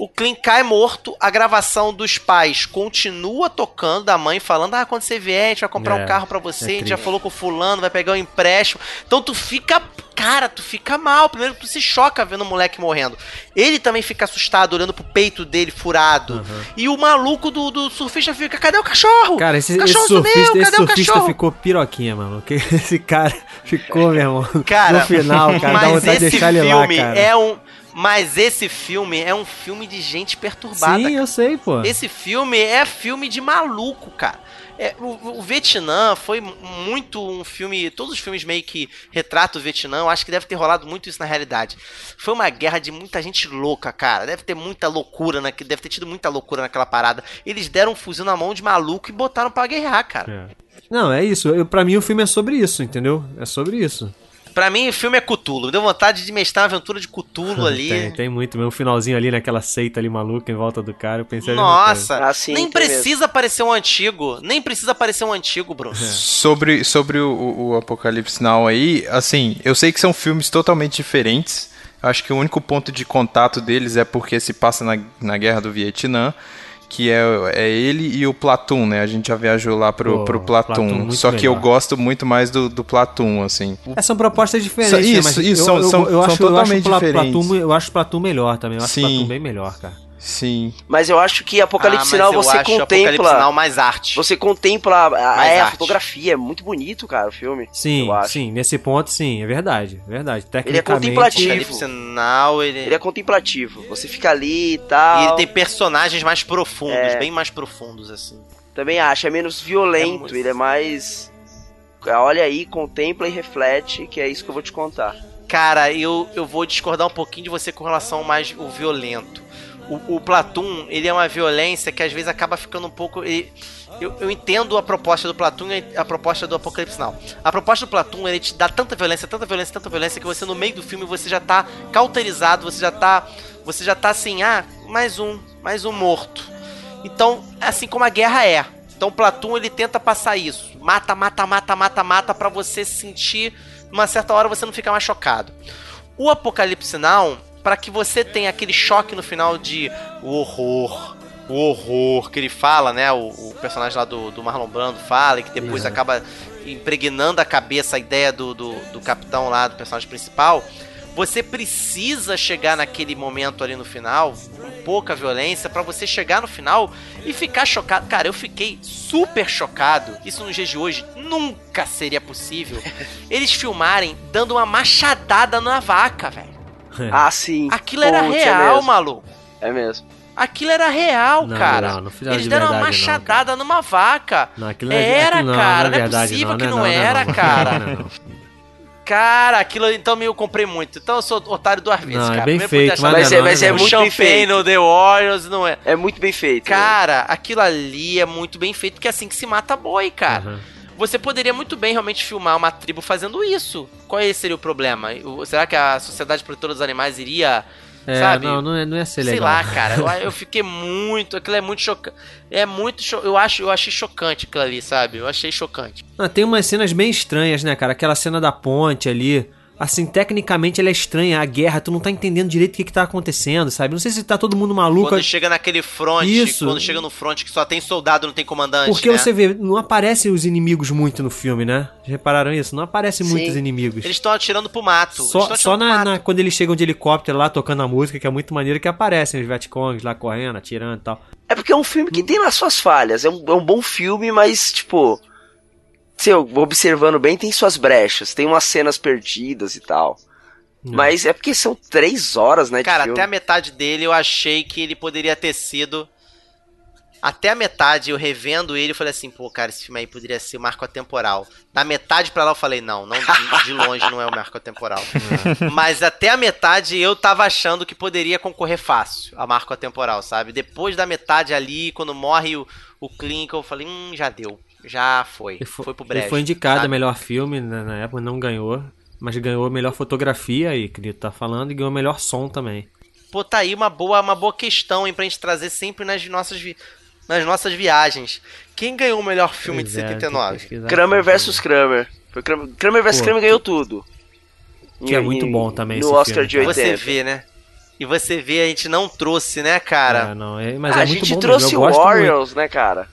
O Clint cai morto, a gravação dos pais continua tocando, da mãe falando: Ah, quando você vier, a gente vai comprar É, um carro pra você, é a gente já falou com o fulano, vai pegar um empréstimo. Então tu fica. Cara, tu fica mal. Primeiro tu se choca vendo o moleque morrendo. Ele também fica assustado, olhando pro peito dele furado. E o maluco do, do surfista fica: Cadê o cachorro? Cara, esse, o esse cachorro surfista, sumiu, esse cadê o surfista cachorro? ficou piroquinha, mano. Esse cara ficou, meu irmão. Cara, no final, cara, dá vontade de esse deixar ele lá, filme cara. é um. Mas esse filme é um filme de gente perturbada. Sim, eu sei, pô. Esse filme é filme de maluco, cara. É, o, o Vietnã foi muito um filme. Todos os filmes meio que retratam o Vietnã. Eu acho que deve ter rolado muito isso na realidade. Foi uma guerra de muita gente louca, cara. Deve ter muita loucura, na, deve ter tido muita loucura naquela parada. Eles deram um fuzil na mão de maluco e botaram pra guerrear, cara. Não, é isso. Eu, pra mim o filme é sobre isso, entendeu? É sobre isso. Pra mim, o filme é. Me deu vontade de mestrar uma aventura de Cthulhu ali. tem, tem muito. Meu finalzinho ali naquela seita ali maluca em volta do cara. Eu pensei Nossa, coisa. Assim, nem precisa aparecer um antigo. Nem precisa aparecer um antigo, Bruno. Sobre, sobre o, o- o Apocalipse Now aí, assim, eu sei que são filmes totalmente diferentes. Acho que o único ponto de contato deles é porque se passa na, na Guerra do Vietnã, que é, é ele e o Platoon, né? A gente já viajou lá pro, Pô, pro. Platoon muito Só que eu gosto muito mais do, do Platoon, assim. É, são propostas diferentes, né? Isso, Mas isso, eu, são- eu, são- eu são acho, totalmente eu acho diferentes. Platum, eu acho o Platum melhor também. Eu acho Sim. o Platum bem melhor, cara. Sim. Mas eu acho que Apocalipse Ah, eu você acho contempla. Apocalipse mais arte. Você contempla a, é, a fotografia, é muito bonito, cara, o filme. Sim, eu acho. sim, nesse ponto sim, é verdade, é verdade. Ele é Tecnicamente, contemplativo. Apocalipse Now, ele... Ele é contemplativo. Você fica ali e tal. E ele tem personagens mais profundos, É. bem mais profundos, assim. Também acho, é menos violento, É muito- ele é mais. Olha aí, contempla e reflete, que é isso que eu vou te contar. Cara, eu, eu vou discordar um pouquinho de você com relação ao mais o violento. O, o Platum, ele é uma violência que às vezes acaba ficando um pouco. ele- eu, eu entendo a proposta do Platum e a proposta do Apocalipse Now. A proposta do Platum, ele te dá tanta violência, tanta violência, tanta violência, que você no meio do filme você já tá cauterizado, você já tá. Você já tá assim, ah, mais um, mais um morto. Então, assim como a guerra é. Então o Platum ele tenta passar isso. Mata, mata, mata, mata, mata pra você sentir numa certa hora você não fica mais chocado. O Apocalipse Now, para que você tenha aquele choque no final de o horror, o horror que ele fala, né? O, o personagem lá do, do Marlon Brando fala e que depois Uhum. acaba impregnando a cabeça a ideia do, do, do capitão lá, do personagem principal. Você precisa chegar naquele momento ali no final, com pouca violência, pra você chegar no final e ficar chocado. Cara, eu fiquei super chocado. Isso nos dias de hoje nunca seria possível. Eles filmarem dando uma machadada na vaca, velho. Ah, sim. Aquilo era Putz, é real, mesmo. maluco. É mesmo. Aquilo era real, Não, cara. não, não Eles de deram uma verdade, não, machadada numa vaca. Não, aquilo é- era, aquilo não, cara. não Não é é, verdade, possível não, que não é é era, não. cara. Cara, aquilo então me eu comprei muito. Então eu sou otário duas vezes, Não, é cara. bem Primeiro feito, mas Mas não é, não, mas é o muito bem feito. no The Warriors, não é? É muito bem feito. Cara, aquilo ali é muito bem feito, porque é assim que se mata boi, cara. Uhum. Você poderia muito bem realmente filmar uma tribo fazendo isso. Qual seria o problema? Será que a Sociedade Protetora dos Animais iria, É, sabe? não, não, é, não ia ser Sei legal. lá, cara. Eu, eu fiquei muito. Aquilo é muito chocante. É muito. cho- Eu acho, eu achei chocante aquilo ali, sabe? Eu achei chocante. Não, tem umas cenas bem estranhas, né, cara? Aquela cena da ponte ali. Assim, tecnicamente ela é estranha, a guerra, tu não tá entendendo direito o que que tá acontecendo, sabe? Não sei se tá todo mundo maluco. Quando chega naquele front, Isso. quando chega no front que só tem soldado, não tem comandante. Porque né? você vê, não aparecem os inimigos muito no filme, né? Já repararam isso? Não aparecem Sim. muitos inimigos. Eles estão atirando pro mato. Só, só na, mato. na- quando eles chegam de helicóptero lá tocando a música, que é muito maneiro, que aparecem os Vietcongs lá correndo, atirando e tal. É porque é um filme que tem lá suas falhas. É um, é um bom filme, mas, tipo. Se eu observando bem, tem suas brechas. Tem umas cenas perdidas e tal. Mas é porque são três horas, né? Cara, filme. até a metade dele eu achei que ele poderia ter sido. Até a metade, eu revendo ele, eu falei assim, pô, cara, esse filme aí poderia ser o marco atemporal. Da metade pra lá eu falei, não, não de, longe não é o marco atemporal. Mas até a metade eu tava achando que poderia concorrer fácil a marco atemporal, sabe? Depois da metade ali, quando morre o, o Clint, eu falei, hum, já deu. Já foi. Ele foi, foi pro ele brejo. foi indicado a sabe? melhor filme na, na época, não ganhou. Mas ganhou a melhor fotografia aí, que ele tá falando, e ganhou o melhor som também. Pô, tá aí uma boa, uma boa questão, hein, pra gente trazer sempre nas nossas, vi- nas nossas viagens. Quem ganhou o melhor filme Pois de é, tem que 79? pesquisar Kramer versus Kramer. Foi Kramer, Kramer versus Pô, Kramer ganhou tudo. que é muito bom também No esse Oscar filme, de Você 80. vê, né? E você vê, a gente não trouxe, né, cara? É, não, é, mas é a muito gente bom trouxe muito. Warriors, né, cara?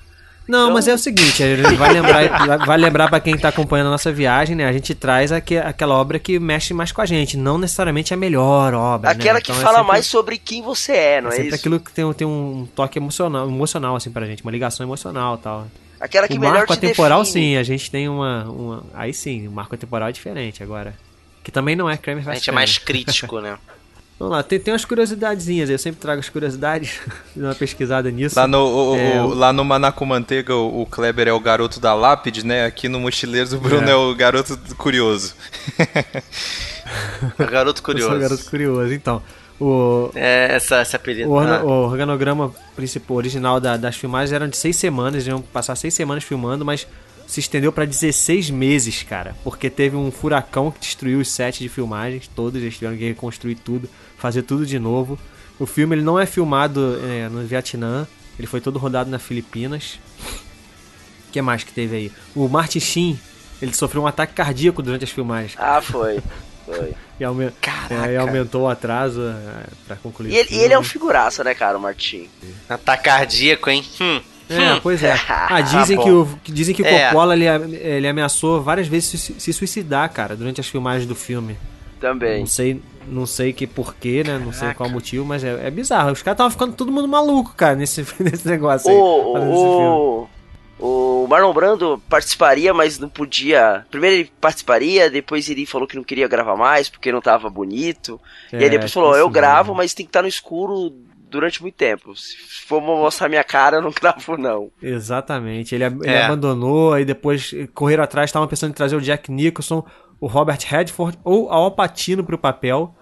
Não, mas é o seguinte, vai lembrar, vai lembrar para quem tá acompanhando a nossa viagem, né? A gente traz aque- aquela obra que mexe mais com a gente, não necessariamente a melhor obra, né? Aquela que Então é fala sempre- mais sobre quem você é, não é é, sempre isso? aquilo que tem, tem um toque emocional, emocional assim pra gente, uma ligação emocional e tal. Aquela que o melhor marco te atemporal, define. sim, a gente tem uma, uma. Aí sim, o marco atemporal é diferente agora. Que também não é Kramer A gente é mais crítico, né? Vamos lá, tem, tem umas curiosidadezinhas, eu sempre trago as curiosidades, dou uma pesquisada nisso. Lá no, o- É, o- lá no Manaco Manteiga, o, o Kleber é o garoto da lápide, né? Aqui no Mochileiros, o Bruno é, É. o garoto curioso. O garoto curioso. o garoto curioso, então. O, É, essa, esse apelido. o, orna- Ah. o organograma principal, original da- das filmagens eram de seis semanas, iam passar seis semanas filmando, mas se estendeu pra 16 meses, cara. Porque teve um furacão que destruiu os sets de filmagens, todos eles tiveram que reconstruir tudo, fazer tudo de novo. O filme ele não é filmado é, no Vietnã, ele foi todo rodado nas Filipinas. O que mais que teve aí? O Martin Sheen, ele sofreu um ataque cardíaco durante as filmagens. Ah, foi. Foi. E, é, e aumentou o atraso é, pra concluir. E ele, e ele é um figuraça, né, cara, o Martin? Ataque cardíaco, hein? Hum. É, Hum. pois é. Ah, dizem, Tá que, o, dizem que o É. Coppola ele, ele ameaçou várias vezes se, se suicidar, cara, durante as filmagens do filme. Também. Não sei, não sei que porquê, né? Não sei qual motivo, mas é, é bizarro. Os caras estavam ficando todo mundo maluco, cara, nesse, nesse negócio aí. O, o, o Marlon Brando participaria, mas não podia. Primeiro ele participaria, depois ele falou que não queria gravar mais porque não tava bonito. e aí É, depois falou: isso Eu gravo, mesmo. mas tem que estar no escuro durante muito tempo. Se for mostrar minha cara, eu não gravo, não. Exatamente. Ele, ab- ele É. abandonou, aí depois correram atrás, estavam pensando em trazer o Jack Nicholson, o Robert Redford ou Al Pacino pro papel.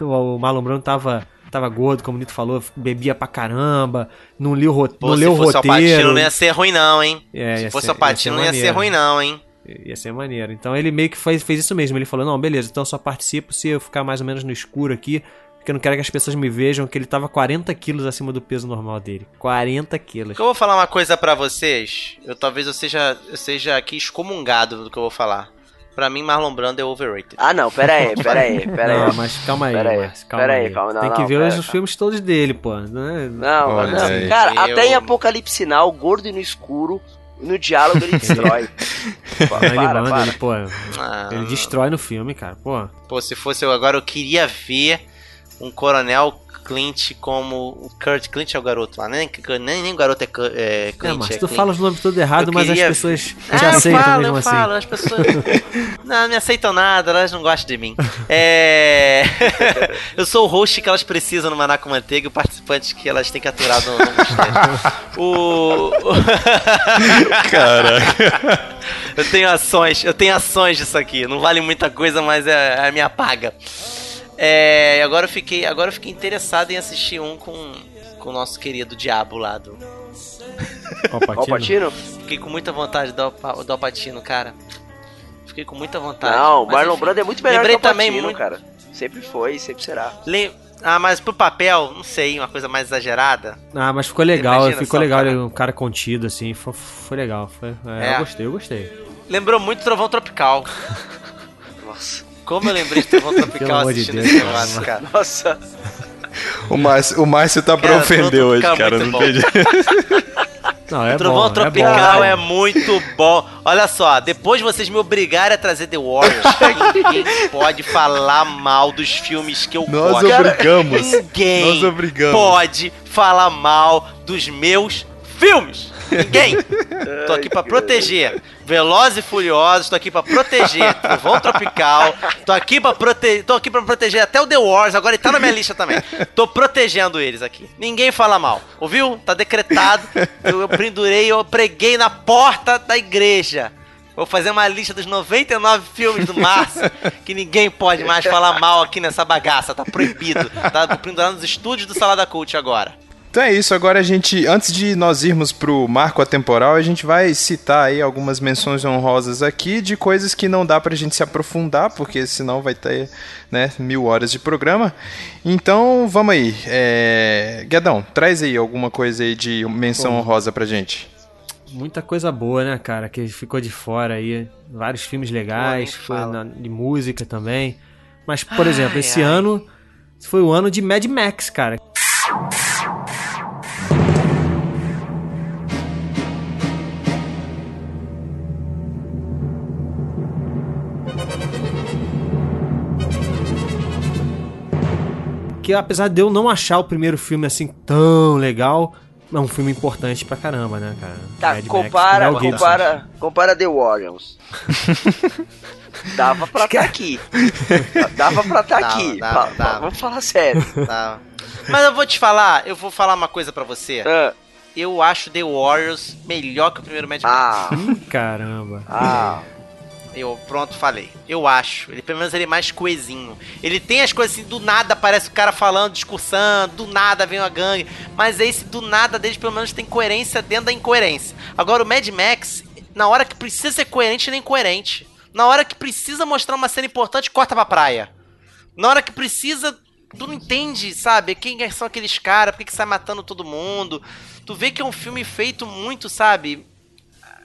O, o Marlon Brando tava, tava gordo, como o Nito falou, bebia pra caramba, não leu o, ro Pô, não se leu o fosse o roteiro. Patino não ia ser ruim não, hein? É, se fosse ser- o Patino não ia ser ruim não, hein? Ia ser maneiro. Então ele meio que fez, fez isso mesmo. Ele falou: Não, beleza, então eu só participo se eu ficar mais ou menos no escuro aqui. Porque eu não quero que as pessoas me vejam que ele tava 40 quilos acima do peso normal dele. 40 quilos. Eu vou falar uma coisa pra vocês. Eu talvez eu seja, eu seja aqui excomungado do que eu vou falar. Pra mim, Marlon Brando é overrated. Ah, não, pera aí, pera aí, pera não, aí. mas calma aí, Pera aí, Márcio, calma pera aí. aí, calma, não, Tem que não, ver pera, os calma. filmes todos dele, pô. Né? Não, Olha não. aí. Cara, Eu- até em Apocalipse Sinal, gordo e no escuro, no diálogo ele destrói. Pa- Não, ele para, manda, para. ele, pô. Ah, Ele destrói no filme, cara. Pô. Pô, se fosse eu agora, eu queria ver um coronel Clint como o Kurt. Clint é o garoto lá, nem, nem, nem o garoto é, é É, Clint. mas é tu Clint. fala os nomes tudo errado, Eu mas as queria- pessoas te Ah, eu aceitam falo, mesmo eu assim. falo, as pessoas não me aceitam nada, elas não gostam de mim. É... eu sou o host que elas precisam no Maná com Manteiga e o participante que elas têm que aturar no, no. O... Caraca. eu tenho ações, eu tenho ações disso aqui. Não vale muita coisa, mas é é a minha paga. É, agora eu fiquei, agora eu fiquei interessado em assistir um com, com o nosso querido diabo lá do. Alpatino? Fiquei com muita vontade do, do Alpatino, cara. Fiquei com muita vontade. Não, o Mas, Marlon enfim. Brando é muito melhor Lembrei que o também Alpatino, muito. cara. Sempre foi, sempre será. Lem- Ah, mas pro papel, não sei, uma coisa mais exagerada. Ah, mas ficou legal, Imagina ficou legal, cara. é um cara contido, assim, foi, foi legal. Foi, é, É. Eu gostei, eu gostei. Lembrou muito Trovão Tropical. Nossa. Como eu lembrei de Trovão Tropical amor de assistindo Deus, esse cara. negócio, cara. Nossa. O Márcio, o Márcio tá pra ofender hoje, é cara. muito Não jeito. Não, é Trovão bom, Tropical é é, bom. muito bom. Olha só, depois de vocês me obrigarem a trazer The Warriors, ninguém pode falar mal dos filmes que eu Nós gosto. obrigamos. Ninguém Nós obrigamos. pode falar mal dos meus filmes. Ninguém. Tô aqui pra proteger. Velozes e Furiosos, tô aqui pra proteger. Trovão Tropical, tô aqui pra proteger, tô aqui para proteger até o The Wars, agora ele tá na minha lista também. Tô protegendo eles aqui. Ninguém fala mal. Ouviu? Tá decretado. Eu, eu pendurei, eu preguei na porta da igreja. Vou fazer uma lista dos 99 filmes do Márcio que ninguém pode mais falar mal aqui nessa bagaça. Tá proibido. Tá pendurado nos estúdios do Salada Cult agora. Então é isso, agora a gente, antes de nós irmos pro marco atemporal, a gente vai citar aí algumas menções honrosas aqui de coisas que não dá pra gente se aprofundar, porque senão vai ter, né, mil horas de programa. Então, vamos aí. É... Guedão, traz aí alguma coisa aí de menção Bom. honrosa pra gente. Muita coisa boa, né, cara, que ficou de fora aí. Vários filmes legais, na- de música também. Mas, por Ai, exemplo, esse ai. ano foi o ano de Mad Max, cara. Que apesar de eu não achar o primeiro filme assim tão legal, é um filme importante pra caramba, né, cara? Tá, Mad Max, compara, Gibson. compara, compara The Warriors. Dava pra estar aqui. Dava pra estar Dava, aqui. dava, Fa- dava. Vamos falar sério. Tá. Mas eu vou te falar, eu vou falar uma coisa pra você. Ah. Eu acho The Warriors melhor que o primeiro Mad Max. Ah, caramba. ah. Eu pronto, falei. Eu acho. Ele pelo menos ele é mais coesinho. Ele tem as coisas assim, do nada aparece o cara falando, discursando, do nada vem uma gangue. Mas esse do nada deles pelo menos tem coerência dentro da incoerência. Agora o Mad Max, na hora que precisa ser coerente, ele é incoerente. Na hora que precisa mostrar uma cena importante, corta pra praia. Na hora que precisa, tu não entende, sabe? Quem são aqueles caras, por que, que sai matando todo mundo. Tu vê que é um filme feito muito, sabe?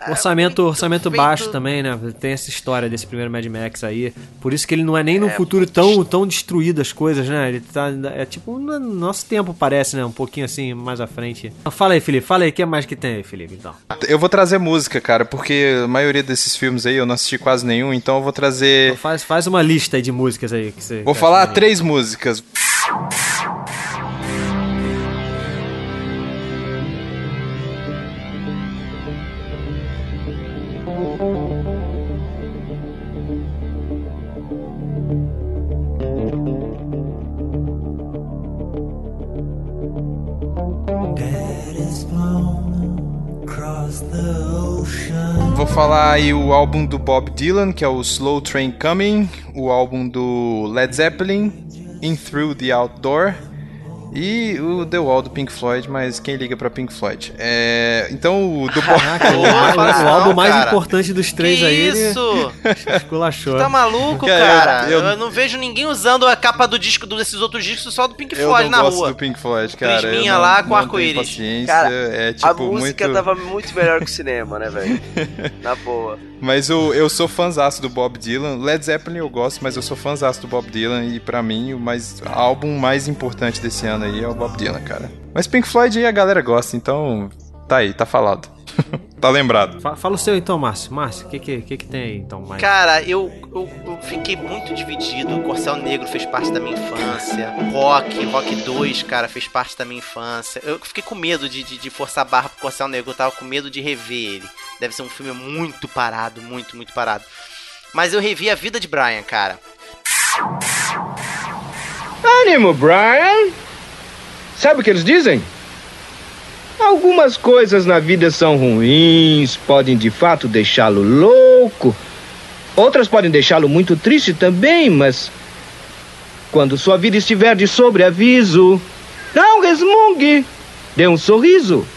Orçamento, orçamento feito- baixo também, né? Tem essa história desse primeiro Mad Max aí. Por isso que ele não é nem no futuro tão, tão destruído as coisas, né? Ele tá. É tipo no nosso tempo, parece, né? Um pouquinho assim, mais à frente. Fala aí, Felipe. Fala aí, o que mais que tem aí, Felipe, então? Eu vou trazer música, cara, porque a maioria desses filmes aí eu não assisti quase nenhum, então eu vou trazer. Então faz, faz uma lista aí de músicas aí que você. Vou falar três músicas. Falar aí o álbum do Bob Dylan, que é o Slow Train Coming, o álbum do Led Zeppelin, In Through the Outdoor e o The Wall do Pink Floyd, mas quem liga pra Pink Floyd? É, então o do Caraca, o, o álbum mais cara. importante dos três que aí. ele isso? Esculachou. Tá maluco, Cara, cara? eu- Eu, não vejo ninguém usando a capa do disco desses outros discos só do Pink Eu Floyd não na gosto rua. do Pink Floyd, cara. eu Prisminha não- lá com arco-íris. é tipo a música muito... tava muito melhor que o cinema, né, velho? Na boa. Mas o, eu sou fãzaço do Bob Dylan. Led Zeppelin eu gosto, mas eu sou fãzaço do Bob Dylan. E pra mim, o mais, álbum mais importante desse ano aí é o Bob Dylan, cara. Mas Pink Floyd aí a galera gosta, então tá aí, tá falado. tá lembrado. Fa- Fala o seu então, Márcio. Márcio, o que, que, que, que tem aí então mais? Cara, eu, eu, eu fiquei muito dividido. O Corcel Negro fez parte da minha infância. Rock, Rock 2, cara, fez parte da minha infância. Eu fiquei com medo de, de, de forçar a barra pro Corcel Negro. Eu tava com medo de rever ele. Deve ser um filme muito parado, muito, muito parado. Mas eu revi a vida de Brian, cara. Ânimo, Brian! Sabe o que eles dizem? Algumas coisas na vida são ruins, podem de fato deixá-lo louco. Outras podem deixá-lo muito triste também, mas. Quando sua vida estiver de sobreaviso, não resmungue! Dê um sorriso.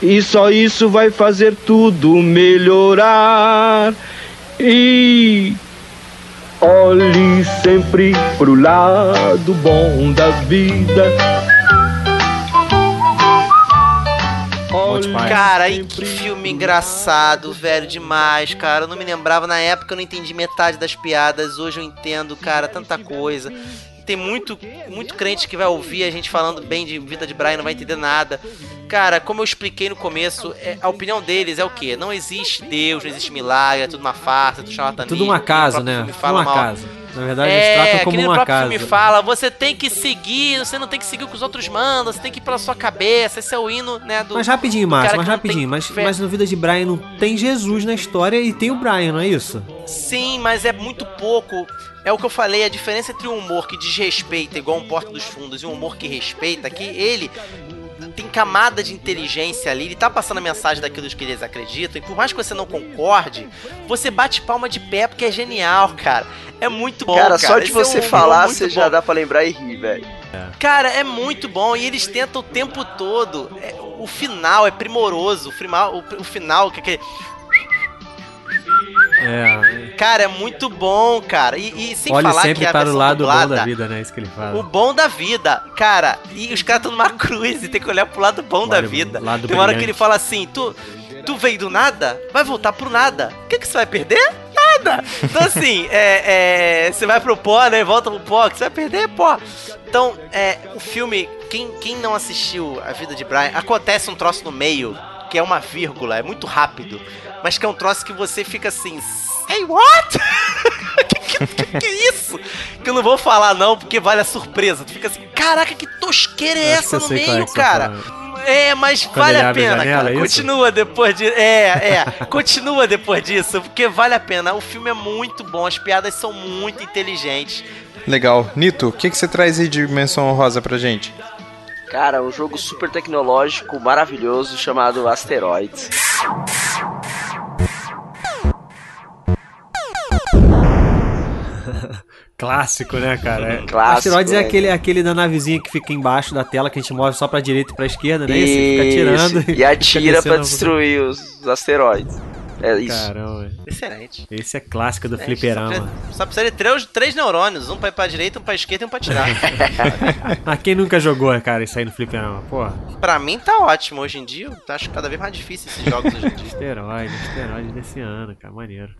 E só isso vai fazer tudo melhorar. E. Olhe sempre pro lado bom da vida. Olhe Cara, e que filme engraçado, velho, demais, cara. Eu não me lembrava, na época eu não entendi metade das piadas, hoje eu entendo, cara, tanta coisa. Tem muito, muito crente que vai ouvir a gente falando bem de vida de Brian, não vai entender nada. Cara, como eu expliquei no começo, é- a opinião deles é o quê? Não existe Deus, não existe milagre, é tudo uma farsa, tudo charlatanismo. Tudo um acaso, o próprio né? Tudo fala um mal. acaso. Na verdade, eles É, tratam que como nem um o próprio acaso. filme fala, você tem que seguir, você não tem que seguir o que os outros mandam, você tem que ir pela sua cabeça, esse é o hino, né, do Mas rapidinho, Márcio, mas que rapidinho. Mas, fé. mas no Vida de Brian não tem Jesus na história e tem o Brian, não é isso? Sim, mas é muito pouco. É o que eu falei, a diferença entre um humor que desrespeita, igual um Porta dos Fundos, e um humor que respeita, que ele tem camada de inteligência ali, ele tá passando a mensagem daquilo que eles acreditam, e por mais que você não concorde, você bate palma de pé porque é genial, cara. É muito bom, cara, cara. só de Esse é você um humor falar, você bom. já dá pra lembrar e rir, velho. Cara, é muito bom e eles tentam o tempo todo. É, o final é primoroso. O final, o, o final que é aquele. É. Cara, é muito bom, cara. E, e sem Olhe falar sempre que a para o versão lado bom dublada, da vida, né? Isso que ele fala. O bom da vida, cara. E os caras estão numa cruz e tem que olhar pro lado bom da Lado- vida. tem uma hora que brilhante. ele fala assim: tu, tu veio do nada, vai voltar pro nada. O que, que você vai perder? Nada. Então, assim, é, é, você vai pro pó, né? Volta pro pó, o que você vai perder é pó. Então, é, o filme, quem, quem não assistiu A Vida de Brian, acontece um troço no meio, que é uma vírgula, é muito rápido, mas que é um troço que você fica assim, Hey, what? que, que, que, que é isso? Que eu não vou falar não, porque vale a surpresa. Tu fica assim, caraca, que tosqueira é essa no meio, é cara? Tá é, mas Quando vale a pena, a janela, cara. É continua depois de. É, é. continua depois disso, porque vale a pena. O filme é muito bom, as piadas são muito inteligentes. Legal. Nito, o que, que você traz aí de menção honrosa pra gente? Cara, um jogo super tecnológico, maravilhoso, chamado Asteroids. Clássico, né, cara? Clássico. Asteroides é, é aquele, aquele da navezinha que fica embaixo da tela que a gente move só pra direita e pra esquerda, né? E você fica tirando. E, e atira pra destruir os asteroides. É isso. Caramba. Excelente. Esse é clássico do Excelente. fliperama. Só, só precisa de três, três neurônios. Um pra ir pra direita, um pra esquerda e um pra tirar. Mas quem nunca jogou, cara, isso aí no fliperama? Porra. Pra mim tá ótimo. Hoje em dia, eu acho cada vez mais difícil esses jogos hoje em dia. Asteroide, asteroide desse ano, cara. Maneiro.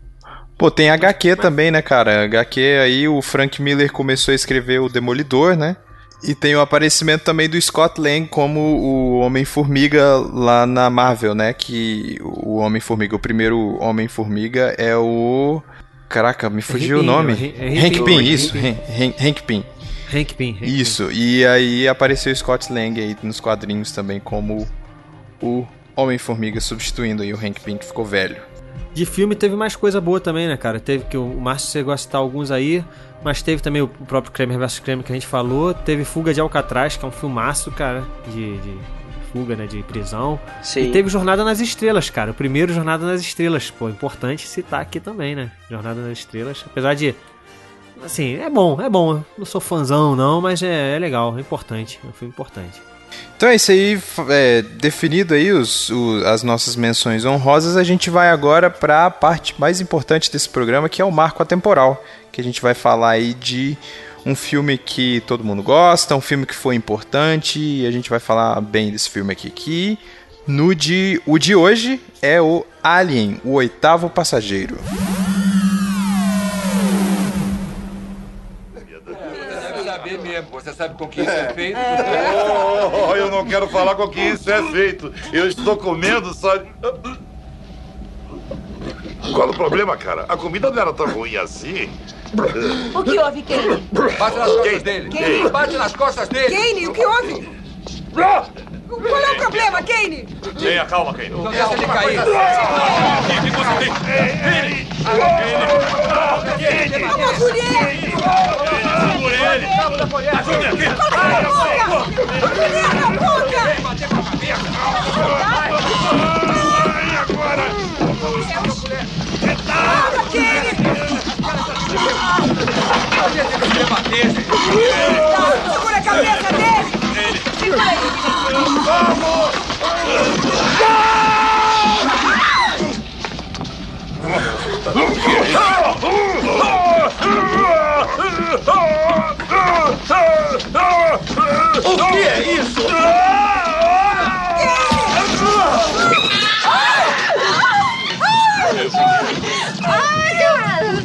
Pô, tem HQ também, né, cara? HQ aí o Frank Miller começou a escrever o Demolidor, né? E tem o aparecimento também do Scott Lang como o Homem-Formiga lá na Marvel, né? Que o Homem-Formiga, o primeiro Homem-Formiga é o. Caraca, me fugiu o nome. Hank Pym, isso. Hank Pym. Hank Pym. Isso, e aí apareceu o Scott Lang aí nos quadrinhos também como o Homem-Formiga, substituindo aí o Hank Pym que ficou velho. De filme teve mais coisa boa também, né, cara? Teve que o Márcio chegou a citar alguns aí, mas teve também o próprio Kramer vs Kramer que a gente falou. Teve Fuga de Alcatraz, que é um filmaço, cara, de, de fuga, né, de prisão. Sim. E teve Jornada nas Estrelas, cara. O primeiro Jornada nas Estrelas, pô, importante citar aqui também, né? Jornada nas Estrelas, apesar de assim, é bom, é bom. Não sou fãzão não, mas é, é legal, é importante, é um filme importante. Então é isso aí, é, definido aí os, o, as nossas menções honrosas, a gente vai agora para a parte mais importante desse programa, que é o marco atemporal, que a gente vai falar aí de um filme que todo mundo gosta, um filme que foi importante, e a gente vai falar bem desse filme aqui, que no de, o de hoje é o Alien, o oitavo passageiro. Você sabe com que isso é feito? Oh, eu não quero falar com que isso é feito. Eu estou comendo só. Qual o problema, cara? A comida não era tão ruim assim. O que houve, Kane? Bate nas costas dele. Kane. Bate nas costas dele. Kane, o que houve? Qual é o problema, Kane? Tenha calma, Kane. Não deixa ele cair. O que você tem? Kane! Kane! Vamos, mulher! Segura ele! Ajude aqui! Mulher na boca! Bater com a cabeça! Ai, agora! Para, Kane! Segura O que é isso?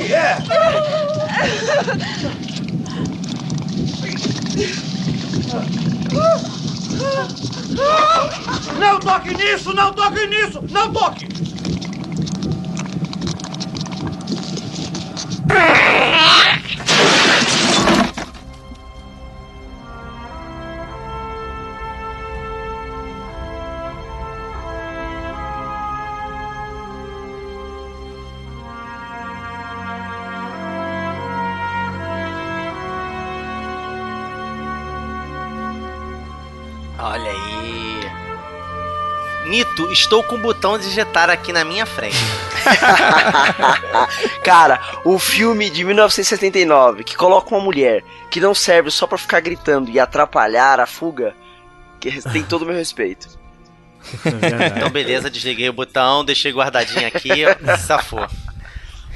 É? Não toque nisso! Não toque nisso! Não toque! Nito, estou com o botão de digitar aqui na minha frente. Cara, o filme de 1979 que coloca uma mulher que não serve só para ficar gritando e atrapalhar a fuga, que tem todo o meu respeito. então beleza, desliguei o botão, deixei guardadinho aqui, ó, safou.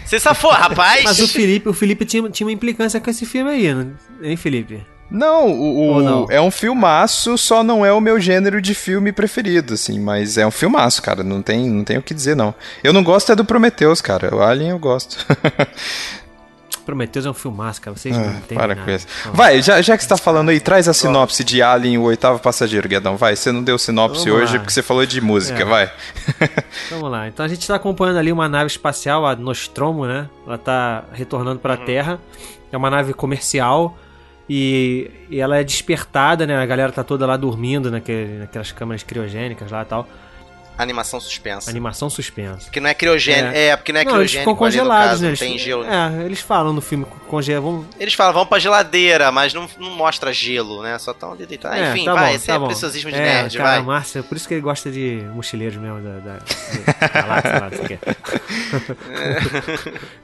Você safou, rapaz! Mas o Felipe, o Felipe tinha, tinha uma implicância com esse filme aí, hein, Felipe? Não, o, o não? é um filmaço, só não é o meu gênero de filme preferido, assim, mas é um filmaço, cara, não tem, não tem o que dizer, não. Eu não gosto é do Prometheus, cara, o Alien eu gosto. Prometheus é um filmaço, cara. Vocês Ah, não entendem para nada. com isso. Vai, já, já que você tá falando aí, traz a sinopse de Alien, o oitavo passageiro, Guedão. Vai, você não deu sinopse Vamos hoje lá. porque você falou de música, É. vai. Vamos lá. Então a gente tá acompanhando ali uma nave espacial, a Nostromo, né? Ela tá retornando pra Terra. É uma nave comercial. E, e ela é despertada, né? A galera tá toda lá dormindo naquele, naquelas câmaras criogênicas lá e tal. Animação suspensa. Animação suspensa. Porque não é criogênico. É, porque não é eles criogênico. ficam ali no congelados, caso, né? não Eles, tem gelo. É, eles falam no filme congelam. Eles falam, vamos pra geladeira, mas não, não mostra gelo, né? Só tão ali deitados. É, Enfim, tá vai, bom, esse tá é bom. preciosismo de É, nerd, cara, vai. Márcio, por isso que ele gosta de mochileiros mesmo da, da, da não quê.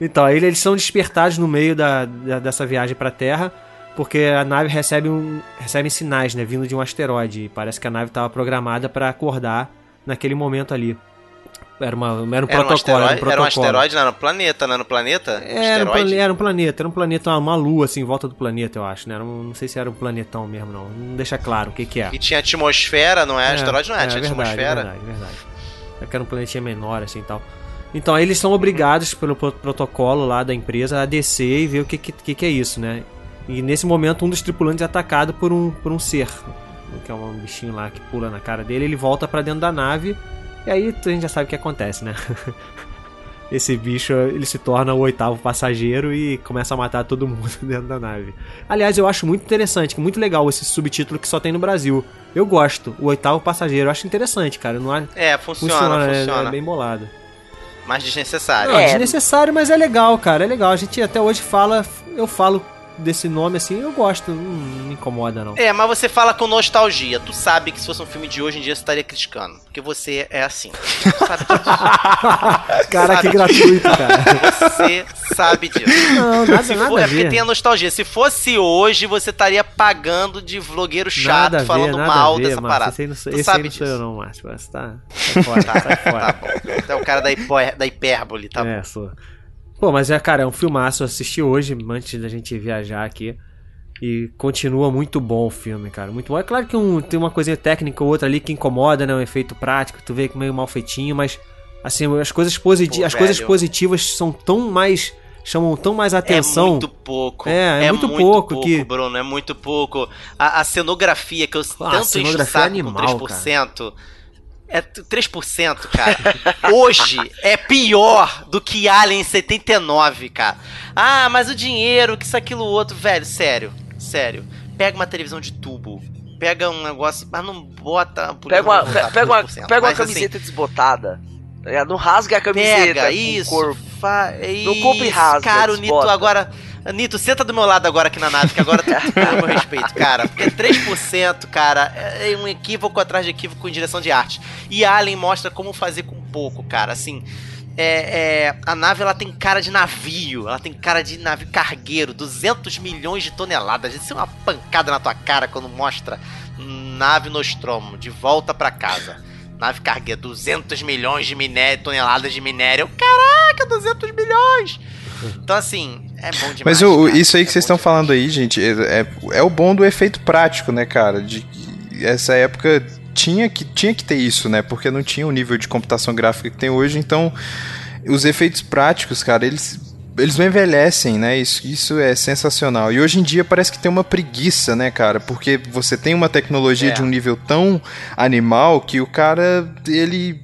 então, aí eles são despertados no meio da, da- dessa viagem pra Terra, porque a nave recebe, um, recebe sinais, né, vindo de um asteroide. E parece que a nave estava programada pra acordar naquele momento ali. Era, uma, era um Era um, protocolo, asteroide, era um era um protocolo. asteroide, não era um planeta, não era um planeta? Um Era um, era um planeta, era um planeta, uma, uma lua assim, em volta do planeta, eu acho, né? Era um- não sei se era um planetão mesmo, não. Não deixa claro o que que é. E tinha atmosfera, não é? asteroide não é, tinha verdade, atmosfera. verdade, verdade. É que era um planetinha menor, assim, tal. Então, eles são obrigados pelo pro- protocolo lá da empresa a descer e ver o que que, que que é isso, né? E nesse momento, um dos tripulantes é atacado por um, por um ser, que é um bichinho lá que pula na cara dele, ele volta pra dentro da nave, e aí a gente já sabe o que acontece, né? Esse bicho, ele se torna o oitavo passageiro e começa a matar todo mundo dentro da nave. Aliás, eu acho muito interessante, que muito legal esse subtítulo que só tem no Brasil. Eu gosto, o oitavo passageiro, eu acho interessante, cara. Não é, É, funciona, é- funciona. É, bem bolado. Mais desnecessário. Não, desnecessário, mas é legal, cara. É legal. A gente até hoje fala, eu falo desse nome assim, eu gosto, não me incomoda não. É, mas você fala com nostalgia. Tu sabe que se fosse um filme de hoje em dia você estaria criticando. Porque você é assim. Tu sabe disso. Cara, Sabe que disso. gratuito, cara. Você sabe disso. Não, nada- Se nada for- a é porque ver. tem a nostalgia. Se fosse hoje, você estaria pagando de vlogueiro chato nada ver, falando nada mal ver, dessa Márcio. parada. Esse aí não, tu esse aí sabe não disso. sou eu não, Márcio. Você tá, sai fora, sai fora. Tá bom. É o cara da, hipó- da hipérbole, tá é, bom. sou. Pô, mas é, cara, é um filmaço. Eu assisti hoje, antes da gente viajar aqui. E continua muito bom o filme, cara. Muito bom. É claro que um- tem uma coisinha técnica ou outra ali que incomoda, né? Um efeito prático, tu vê que meio mal feitinho, mas assim, as coisas, Pô, as coisas positivas são tão mais. chamam tão mais atenção. É muito pouco. É, é muito pouco que- Bruno, é muito pouco. A, a cenografia que eu Ah, tanto encho o cenografia é saco animal, com 3%. É t- 3%, cara. Hoje é pior do que Alien 79, cara. Ah, mas o dinheiro, que isso, aquilo, outro. Velho, sério. Sério. Pega uma televisão de tubo. Pega um negócio, mas não bota. Pega uma, não pega uma, 3%, pega uma assim, camiseta desbotada. tá? Não rasga a camiseta Pega, isso. corpo. Fa... Não compra e rasga, Cara, o Nito agora. Nito, senta do meu lado agora aqui na nave, que agora tu tem o meu respeito, cara. Porque 3%, cara, é um equívoco atrás de equívoco em direção de arte. E Alien mostra como fazer com pouco, cara. Assim, é, é, a nave ela tem cara de navio, ela tem cara de navio cargueiro, 200 milhões de toneladas. Isso é uma pancada na tua cara quando mostra nave Nostromo de volta pra casa. Nave cargueira, 200 milhões de minério, toneladas de minério. Caraca, 200 milhões! Então, assim, é bom demais. Mas o, cara. isso aí que vocês estão falando aí, gente, é, é, é o bom do efeito prático, né, cara? De essa época tinha que, tinha que ter isso, né? Porque não tinha o nível de computação gráfica que tem hoje, então os efeitos práticos, cara, eles eles não envelhecem, né? Isso, isso é sensacional. E hoje em dia parece que tem uma preguiça, né, cara? Porque você tem uma tecnologia É. de um nível tão animal que o cara, ele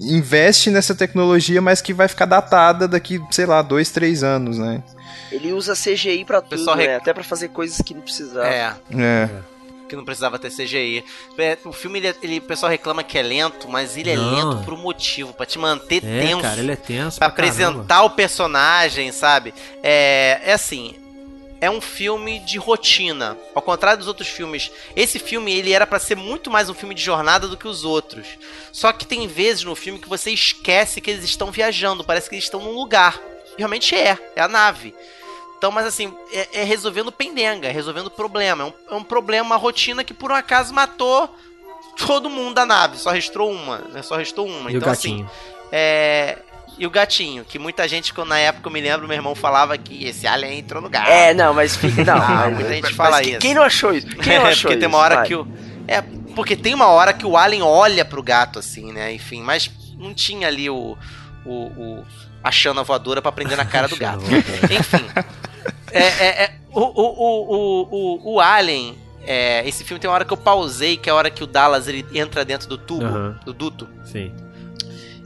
investe nessa tecnologia, mas que vai ficar datada daqui, sei lá, dois, três anos, né? Ele usa CGI pra tudo, pessoal né? rec- Até pra fazer coisas que não precisava. É, É. que não precisava ter CGI. É, O filme, ele, ele- o pessoal reclama que é lento, mas ele é Não. lento por um motivo, pra te manter É, tenso. cara, ele é tenso Pra pra apresentar o personagem, sabe? É, é assim, é um filme de rotina. Ao contrário dos outros filmes, esse filme ele era pra ser muito mais um filme de jornada do que os outros. Só que tem vezes no filme que você esquece que eles estão viajando, parece que eles estão num lugar. E realmente é, é a nave. Então, mas assim, é, é resolvendo pendenga, é resolvendo problema. É um, é um problema, uma rotina que por um acaso matou todo mundo da nave. Só restou uma, né? Só restou uma. E o então, assim, é. E o gatinho, que muita gente, quando na época eu me lembro, meu irmão falava que esse alien entrou no gato. É, não, mas fica. Não, Ah, muita gente mas fala que- isso. Quem não achou isso? Quem não É, achou porque tem uma hora Vai. que o. É, porque tem uma hora que o Alien olha pro gato, assim, né? Enfim, mas não tinha ali o. o, o a chana voadora pra prender na cara do gato. Enfim. É, é, é, o, o, o, o, o Alien, é, esse filme tem uma hora que eu pausei, que é a hora que o Dallas ele entra dentro do tubo, Aham. do duto. Sim.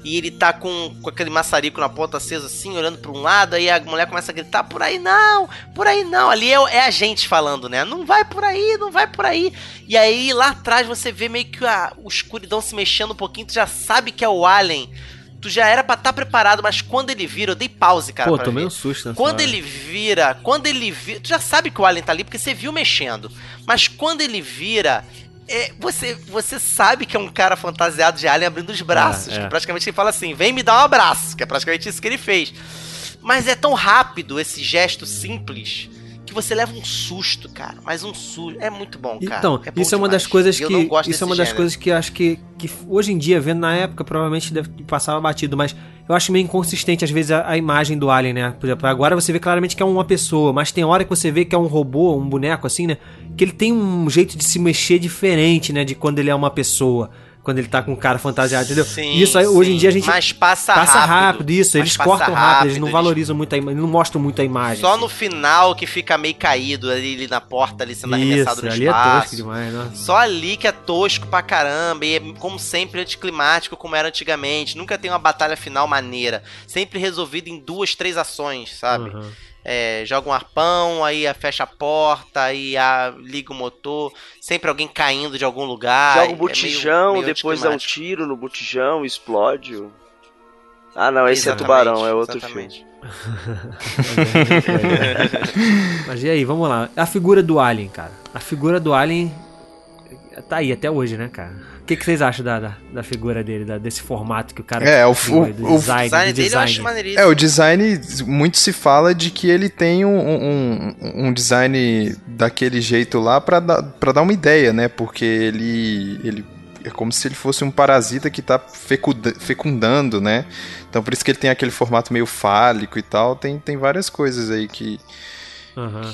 E ele tá com, com aquele maçarico na ponta acesa assim, olhando pra um lado, aí a mulher começa a gritar, por aí não, por aí não. Ali é, é a gente falando, né? Não vai por aí, não vai por aí. E aí lá atrás você vê meio que a, o escuridão se mexendo um pouquinho, tu já sabe que é o Alien. Tu já era pra estar preparado, mas quando ele vira, eu dei pause, cara. Pô, tomei ver. um susto Quando hora. ele vira, quando ele vira, tu já sabe que o Alien tá ali porque você viu mexendo. Mas quando ele vira, é, você, você sabe que é um cara fantasiado de Alien abrindo os braços. é. Que praticamente ele fala assim: vem me dar um abraço. Que é praticamente isso que ele fez. Mas é tão rápido esse gesto simples você leva um susto, cara. Mas um susto. É muito bom, cara. Então, é bom isso é uma demais. das coisas que isso é uma das gênero. coisas que eu acho que, que hoje em dia vendo na época provavelmente deve passar batido, mas eu acho meio inconsistente às vezes a, a imagem do alien, né? Por exemplo, agora você vê claramente que é uma pessoa, mas tem hora que você vê que é um robô, um boneco assim, né? Que ele tem um jeito de se mexer diferente, né, de quando ele é uma pessoa. Quando ele tá com um cara fantasiado, entendeu? Sim, isso aí, hoje em sim. dia a gente Mas passa passa rápido, rápido. isso, eles cortam rápido, eles não rápido, valorizam muito a imagem, não mostram muito a imagem. Só no final que fica meio caído ali, ali na porta, ali sendo arremessado Isso, no ali é espaço. tosco demais, né? Só ali que é tosco pra caramba. E é, como sempre, anticlimático, como era antigamente. Nunca tem uma batalha final maneira. Sempre resolvido em duas, três ações, sabe? Uhum. É, joga um arpão, aí fecha a porta, aí a- liga o motor. Sempre alguém caindo de algum lugar. Joga é o meio- botijão, meio depois dá um tiro no botijão, explode. Ah, não, esse Exatamente, é Tubarão, é outro exatamente. Mas e aí, vamos lá. A figura do Alien, cara. A figura do Alien tá aí até hoje, né, cara? O que, que vocês acham da, da, da figura dele, da- desse formato que o cara É, o- o- design, design dele eu acho maneiríssimo. É, o design, muito se fala de que ele tem um, um, um design daquele jeito lá pra dar, pra dar uma ideia, né? Porque ele, ele é como se ele fosse um parasita que tá fecunda- fecundando, né? Então por isso que ele tem aquele formato meio fálico e tal. Tem, tem várias coisas aí que.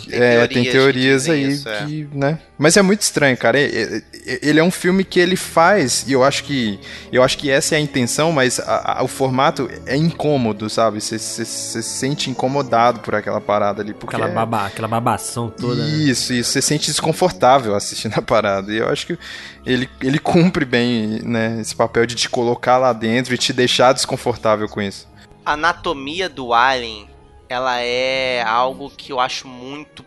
Tem é, tem teorias que teorias aí isso, é. que, né? Mas é muito estranho, cara. É- é- é- Ele é um filme que ele faz, e eu acho que eu acho que essa é a intenção, mas a- a- o formato é incômodo, sabe? Você se sente incomodado por aquela parada ali, porque Aquela, é- baba, aquela babação toda. né? isso, isso, você se sente desconfortável assistindo a parada. E eu acho que ele, ele cumpre bem, né, esse papel de te colocar lá dentro e te deixar desconfortável com isso. A anatomia do Alien, ela é algo que eu acho muito.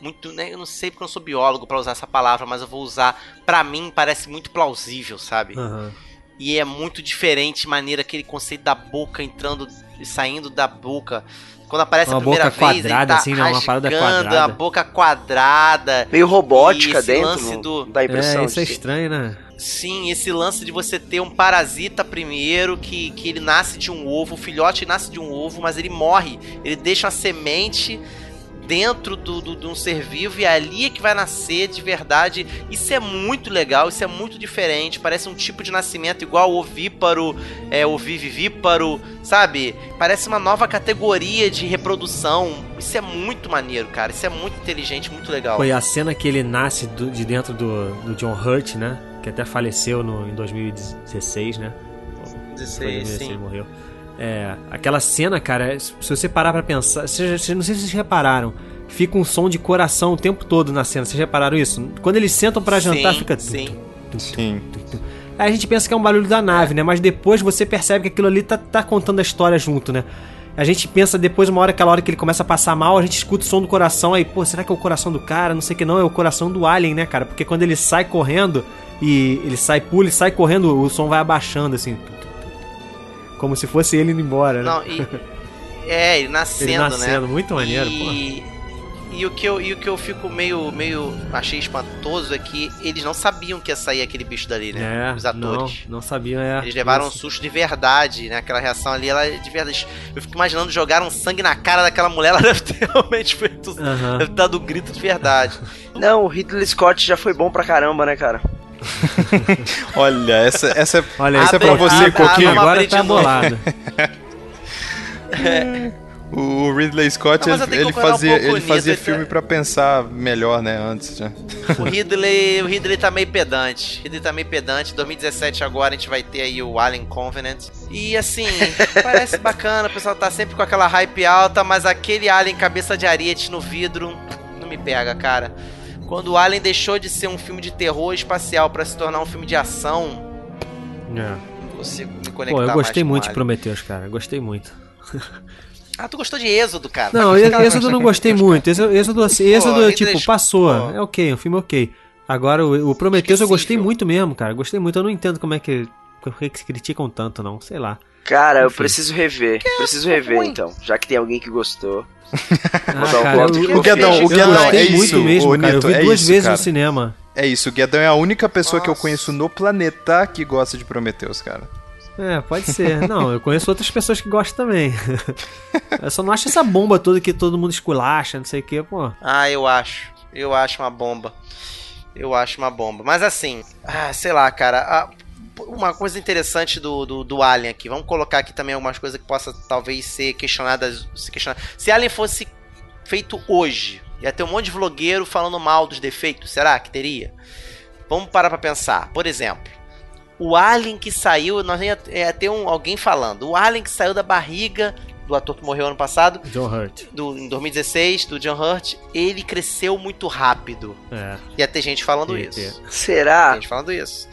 Muito, né? Eu não sei porque eu não sou biólogo pra usar essa palavra, mas eu vou usar. Pra mim, parece muito plausível, sabe? Aham. E é muito diferente maneira aquele conceito da boca entrando e saindo da boca. Quando aparece Uma a primeira boca vez, quadrada, tá assim, né? Uma parada quadrada. a boca quadrada. Meio robótica E esse dentro, lance do- dá a impressão É, isso é estranho, né? Sim, esse lance de você ter um parasita primeiro, que, que ele nasce de um ovo, o filhote nasce de um ovo, mas ele morre. Ele deixa uma semente dentro do, do- de um ser vivo e é ali é que vai nascer de verdade. Isso é muito legal, isso é muito diferente. Parece um tipo de nascimento igual o ovíparo, é, o vivíparo, sabe? Parece uma nova categoria de reprodução. Isso é muito maneiro, cara. Isso é muito inteligente, muito legal. Foi a cena que ele nasce do- de dentro do, do John Hurt, né? Que até faleceu no, em 2016, né? Foi 16, 2016 sim. morreu. É, aquela cena, cara, se você parar pra pensar, vocês, não sei se vocês repararam, fica um som de coração o tempo todo na cena. Vocês repararam isso? Quando eles sentam pra jantar, Sim, fica. sim. Sim. Aí a gente pensa que é um barulho da nave, né? Mas depois você percebe que aquilo ali tá, tá contando a história junto, né? A gente pensa depois, uma hora, aquela hora que ele começa a passar mal, a gente escuta o som do coração, aí, pô, será que é o coração do cara? Não sei o que não, é o coração do alien, né, cara? Porque quando ele sai correndo, e ele sai, pula e sai correndo, o som vai abaixando, assim. Como se fosse ele indo embora, né? Não, e. É, ele nascendo, Ele nascendo, né? muito maneiro, e, E o que eu, e o que eu fico meio, meio. Achei espantoso é que eles não sabiam que ia sair aquele bicho dali, né? É, Os atores. Não, não sabiam, é. Eles levaram um Isso. susto de verdade, né? Aquela reação ali, ela é de verdade. Eu fico imaginando jogaram sangue na cara daquela mulher, ela deve ter realmente feito. Aham. Deve ter dado um grito de verdade. Não, o Ridley Scott já foi bom pra caramba, né, cara? Olha, essa, essa, Olha, essa é pra você, abre- Coquinho. abre- Agora tá bolado. O Ridley Scott, Não, ele, um fazia, pouco ele nisso, fazia ele tá- filme pra pensar melhor, né, antes. Né? O Ridley, o Ridley tá meio pedante. O Ridley tá meio pedante. 2017 agora a gente vai ter aí o Alien Covenant. E assim, parece bacana, o pessoal tá sempre com aquela hype alta, mas aquele Alien cabeça de ariete no vidro não me pega, cara. Quando o Alien deixou de ser um filme de terror espacial pra se tornar um filme de ação, É. consigo me conectar Pô, eu gostei muito o de. Prometheus, cara. Gostei muito. Ah, tu gostou de Êxodo, cara. Não, Êxodo eu não gostei muito. Êxodo, assim, Êxodo, Ridley tipo, passou. pô. É ok, um filme ok. Agora, o, o Prometheus eu gostei muito mesmo, cara. Gostei muito. Eu não entendo como é que, por que que se criticam tanto, não. Sei lá. Cara, eu Enfim. preciso rever. Preciso rever, então. Já que tem alguém que gostou. Ah, cara, eu- que O eu Guedão, o Guedão, é muito isso, mesmo, cara. Eu vi é duas isso, vezes cara. no cinema. É isso, o Guedão é a única pessoa que eu conheço no planeta que gosta de Prometheus, cara. É, pode ser. Não, eu conheço outras pessoas que gostam também. Eu só não acho essa bomba toda que todo mundo esculacha, não sei o que, pô. Ah, eu acho. Eu acho uma bomba. Eu acho uma bomba. Mas assim, ah, sei lá, cara. ah, uma coisa interessante do, do, do Alien aqui. Vamos colocar aqui também algumas coisas que possa talvez ser questionadas. Se, questionar. se Alien fosse feito hoje, ia ter um monte de vlogueiro falando mal dos defeitos. Será que teria? Vamos parar pra pensar. Por exemplo, o Alien que saiu, nós ia, ia ter um, alguém falando. O Alien que saiu da barriga do ator que morreu ano passado, John Hurt. do, em 2016, do John Hurt, ele cresceu muito rápido. É. Ia ter gente falando Ia isso. ter. Será? Tem gente falando isso.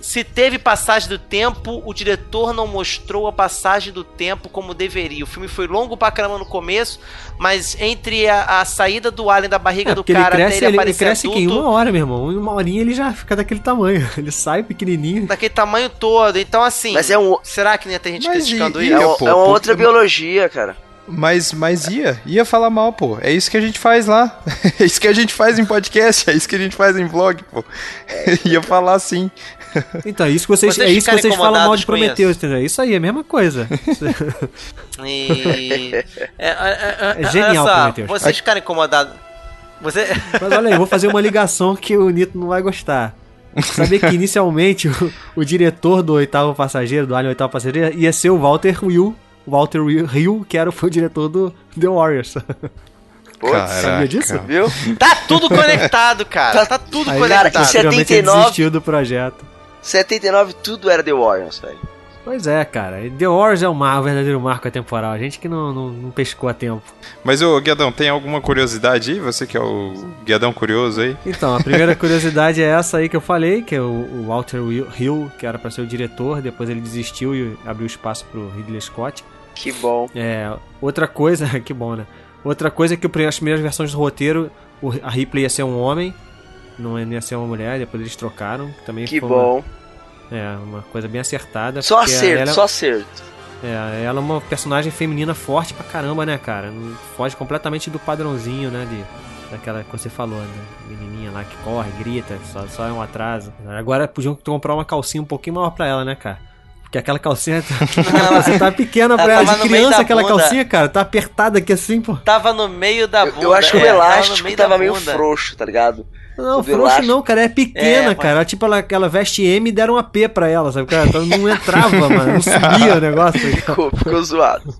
Se teve passagem do tempo, o diretor não mostrou a passagem do tempo como deveria. O filme foi longo pra caramba no começo, mas entre a, a saída do alien da barriga É, do porque ele cara até cresce, ele ele, ele aparecer cresce que em adulto, uma hora, meu irmão. Em uma horinha ele já fica daquele tamanho. Ele sai pequenininho. daquele tamanho todo. Então, assim, Mas é um. será que não ia ter gente Mas criticando e- isso? É, um- pô, é uma pô, outra pô. biologia, cara. Mas, mas ia, ia falar mal, pô. É isso que a gente faz lá. É isso que a gente faz em podcast, é isso que a gente faz em vlog, pô. ia falar assim. Então, é isso que vocês, Vocês é isso que vocês falam mal de Prometheus, entendeu? É isso aí, é a mesma coisa. E... É, é, é, É genial, olha só, Prometheus. Vocês ficarem incomodados. Você... Mas olha aí, eu vou fazer uma ligação que o Nito não vai gostar. Sabia que inicialmente o, o diretor do oitavo passageiro, do Alien oitavo passageiro, ia ser o Walter Hill. O Walter Hill, que era, foi o diretor do The Warriors. Putz, Sabia disso? viu? Tá tudo conectado, cara. Tá tudo Aí, conectado. cara, que ele 79. desistiu do projeto. 79 tudo era The Warriors, velho. Pois é, cara. The Warriors é um, mar, um verdadeiro marco temporal. A gente que não, não, não pescou a tempo. Mas, ô, Guedão, tem alguma curiosidade aí? Você que é o Guedão curioso aí? Então, a primeira curiosidade é essa aí que eu falei, que é o, o Walter Hill, que era pra ser o diretor, depois ele desistiu e abriu espaço pro Ridley Scott. Que bom. É, outra coisa, que bom, né? Outra coisa é que o- as primeiras versões do roteiro, o- a Ripley ia ser um homem, não ia ser uma mulher, depois eles trocaram. que Também Que foi bom. Uma, é, uma coisa bem acertada. Só acerto, ela, só acerto. É, ela é uma personagem feminina forte pra caramba, né, cara? Não- Foge completamente do padrãozinho, né, de, daquela que você falou, né? Menininha lá que corre, grita, só, só é um atraso. Agora podiam comprar uma calcinha um pouquinho maior pra ela, né, cara? Porque aquela calcinha tá, você tá pequena pra Ela tava De criança, aquela bunda. calcinha, cara, tá apertada aqui assim, pô. Tava no meio da bunda. Eu acho que o é, tava no elástico meio tava da meio frouxo, tá ligado? Não, frouxo não, cara, é pequena, É, cara. Ela, tipo, ela, ela veste M e deram uma P pra ela, sabe? Cara, então não entrava, mano. Não subia o negócio. Ficou, ficou zoado.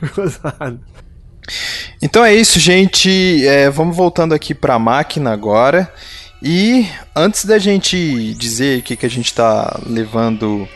Ficou zoado. Então é isso, gente. É, vamos voltando aqui pra máquina agora. E antes da gente dizer o que, que a gente tá levando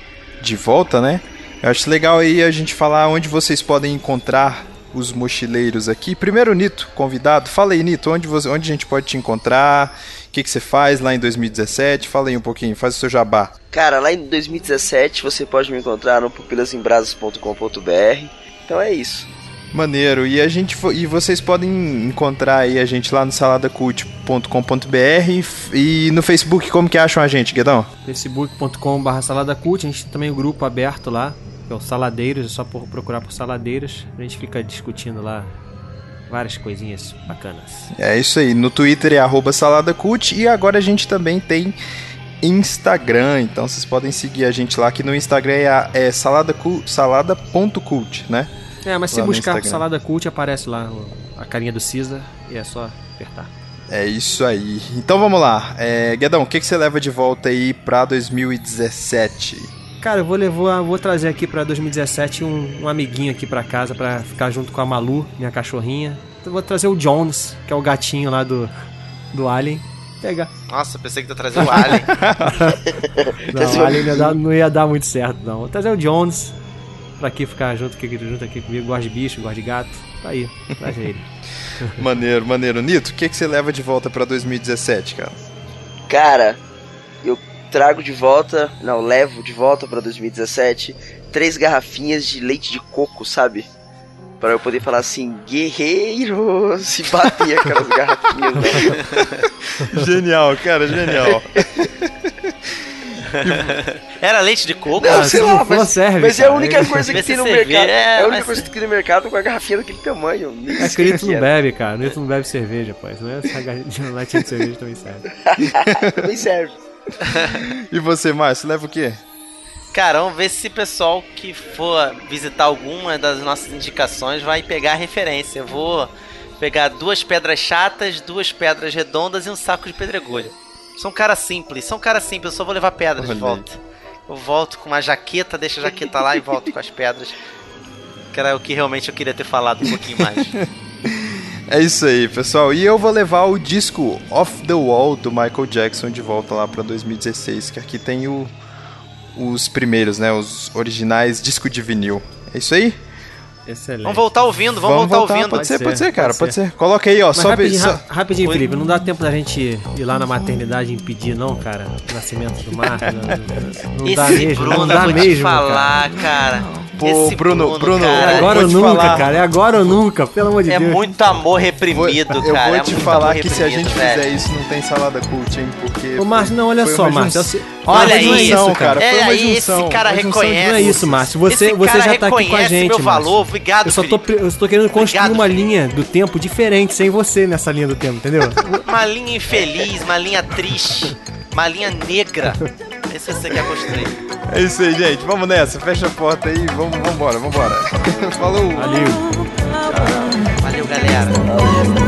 de volta, né? Eu acho legal aí a gente falar onde vocês podem encontrar os mochileiros aqui. Primeiro, Nito, convidado. Fala aí, Nito, onde, você, onde a gente pode te encontrar? O que, que você faz lá em 2017? Fala aí um pouquinho, faz o seu jabá. Cara, lá em 2017 você pode me encontrar no pupilasembrasas.com.br. Então é isso. Maneiro. E a gente e vocês podem encontrar aí a gente lá no saladacult.com.br e no Facebook como que acham a gente, Guedão? facebook.com.br saladacult, a gente tem também o grupo aberto lá, que é o Saladeiros, é só por- procurar por Saladeiros, a gente fica discutindo lá várias coisinhas bacanas. É isso aí. No Twitter é arroba saladacult e agora a gente também tem Instagram, então vocês podem seguir a gente lá, que no Instagram é, é saladacu- salada.cult, né? É, mas se Lá no buscar Instagram. Salada Cult aparece lá a carinha do Cisa e é só apertar. É isso aí. Então vamos lá. É, Guedão, o que, que você leva de volta aí pra 2017? Cara, eu vou levar, vou trazer aqui pra 2017 um, um amiguinho aqui pra casa pra ficar junto com a Malu, minha cachorrinha. Eu vou trazer o Jones, que é o gatinho lá do, do Alien. Pegar. Nossa, pensei que tu trazia o Alien. não, o Alien não ia, dar, não ia dar muito certo, não. Vou trazer o Jones pra aqui ficar junto aqui, junto aqui comigo. Gosta de bicho, gosta de gato. Tá aí, traz ele. maneiro, maneiro. Nito, o que, que você leva de volta pra 2017, cara? Cara, eu trago de volta, não, levo de volta pra 2017 três garrafinhas de leite de coco, sabe? Pra eu poder falar assim, guerreiros, e bater aquelas garrafinhas. Né? genial, cara, genial. Era leite de coco? Não, sei lá, mas, serve, mas é a única coisa que tem no mercado. é, É, a única mas- coisa que tem no mercado com a garrafinha daquele tamanho. É que o Nito não bebe, cara. O Nito não bebe cerveja, pô. Não é essa latinha de cerveja também serve. Também serve. E você, Márcio, leva o quê? Cara, vamos ver se o pessoal que for visitar alguma das nossas indicações vai pegar a referência. Eu vou pegar duas pedras chatas, duas pedras redondas e um saco de pedregulho. Sou um cara simples, sou um cara simples, eu só vou levar pedras de Olha aí. volta. Eu volto com uma jaqueta, deixo a jaqueta lá e volto com as pedras. Que era o que realmente eu queria ter falado um pouquinho mais. É isso aí, pessoal. E eu vou levar o disco Off the Wall do Michael Jackson de volta lá pra 2016, que aqui tem o, os primeiros, né? Os originais disco de vinil. É isso aí? Excelente. Vamos voltar ouvindo, vamos, voltar, ouvindo. Pode ser, Pode ser, cara, pode ser. ser. Coloca aí, ó, Mas só, rapidinho, só- rapidinho Oi. Felipe, não dá tempo da gente ir lá na maternidade e impedir, não, cara? O nascimento do Marco. Não, não dá Esse mesmo, Bruno, não dá eu vou mesmo. te falar, cara. Pô, Esse Bruno, Bruno, cara, eu Agora ou nunca, falar. cara. É agora ou nunca, pelo amor de É Deus. muito amor reprimido, eu cara. vou é te falar que se a gente velho. fizer isso, não tem salada cult, hein? Porque. Ô, Márcio, não, olha só, Márcio. você- Olha junção, isso, cara. É, Foi uma aí junção. esse cara uma junção de- reconhece. Não é isso, Márcio. Você, cara já tá aqui com a gente, meu valor. Obrigado, Eu só tô, Felipe. eu só tô querendo construir Obrigado, uma Felipe. linha do tempo diferente, sem você nessa linha do tempo, entendeu? Uma linha infeliz, uma linha triste, uma linha negra. Esse você quer construir. É isso aí, gente. Vamos nessa. Fecha a porta aí. Vamos, vambora, vambora. Falou. Valeu. Valeu, galera.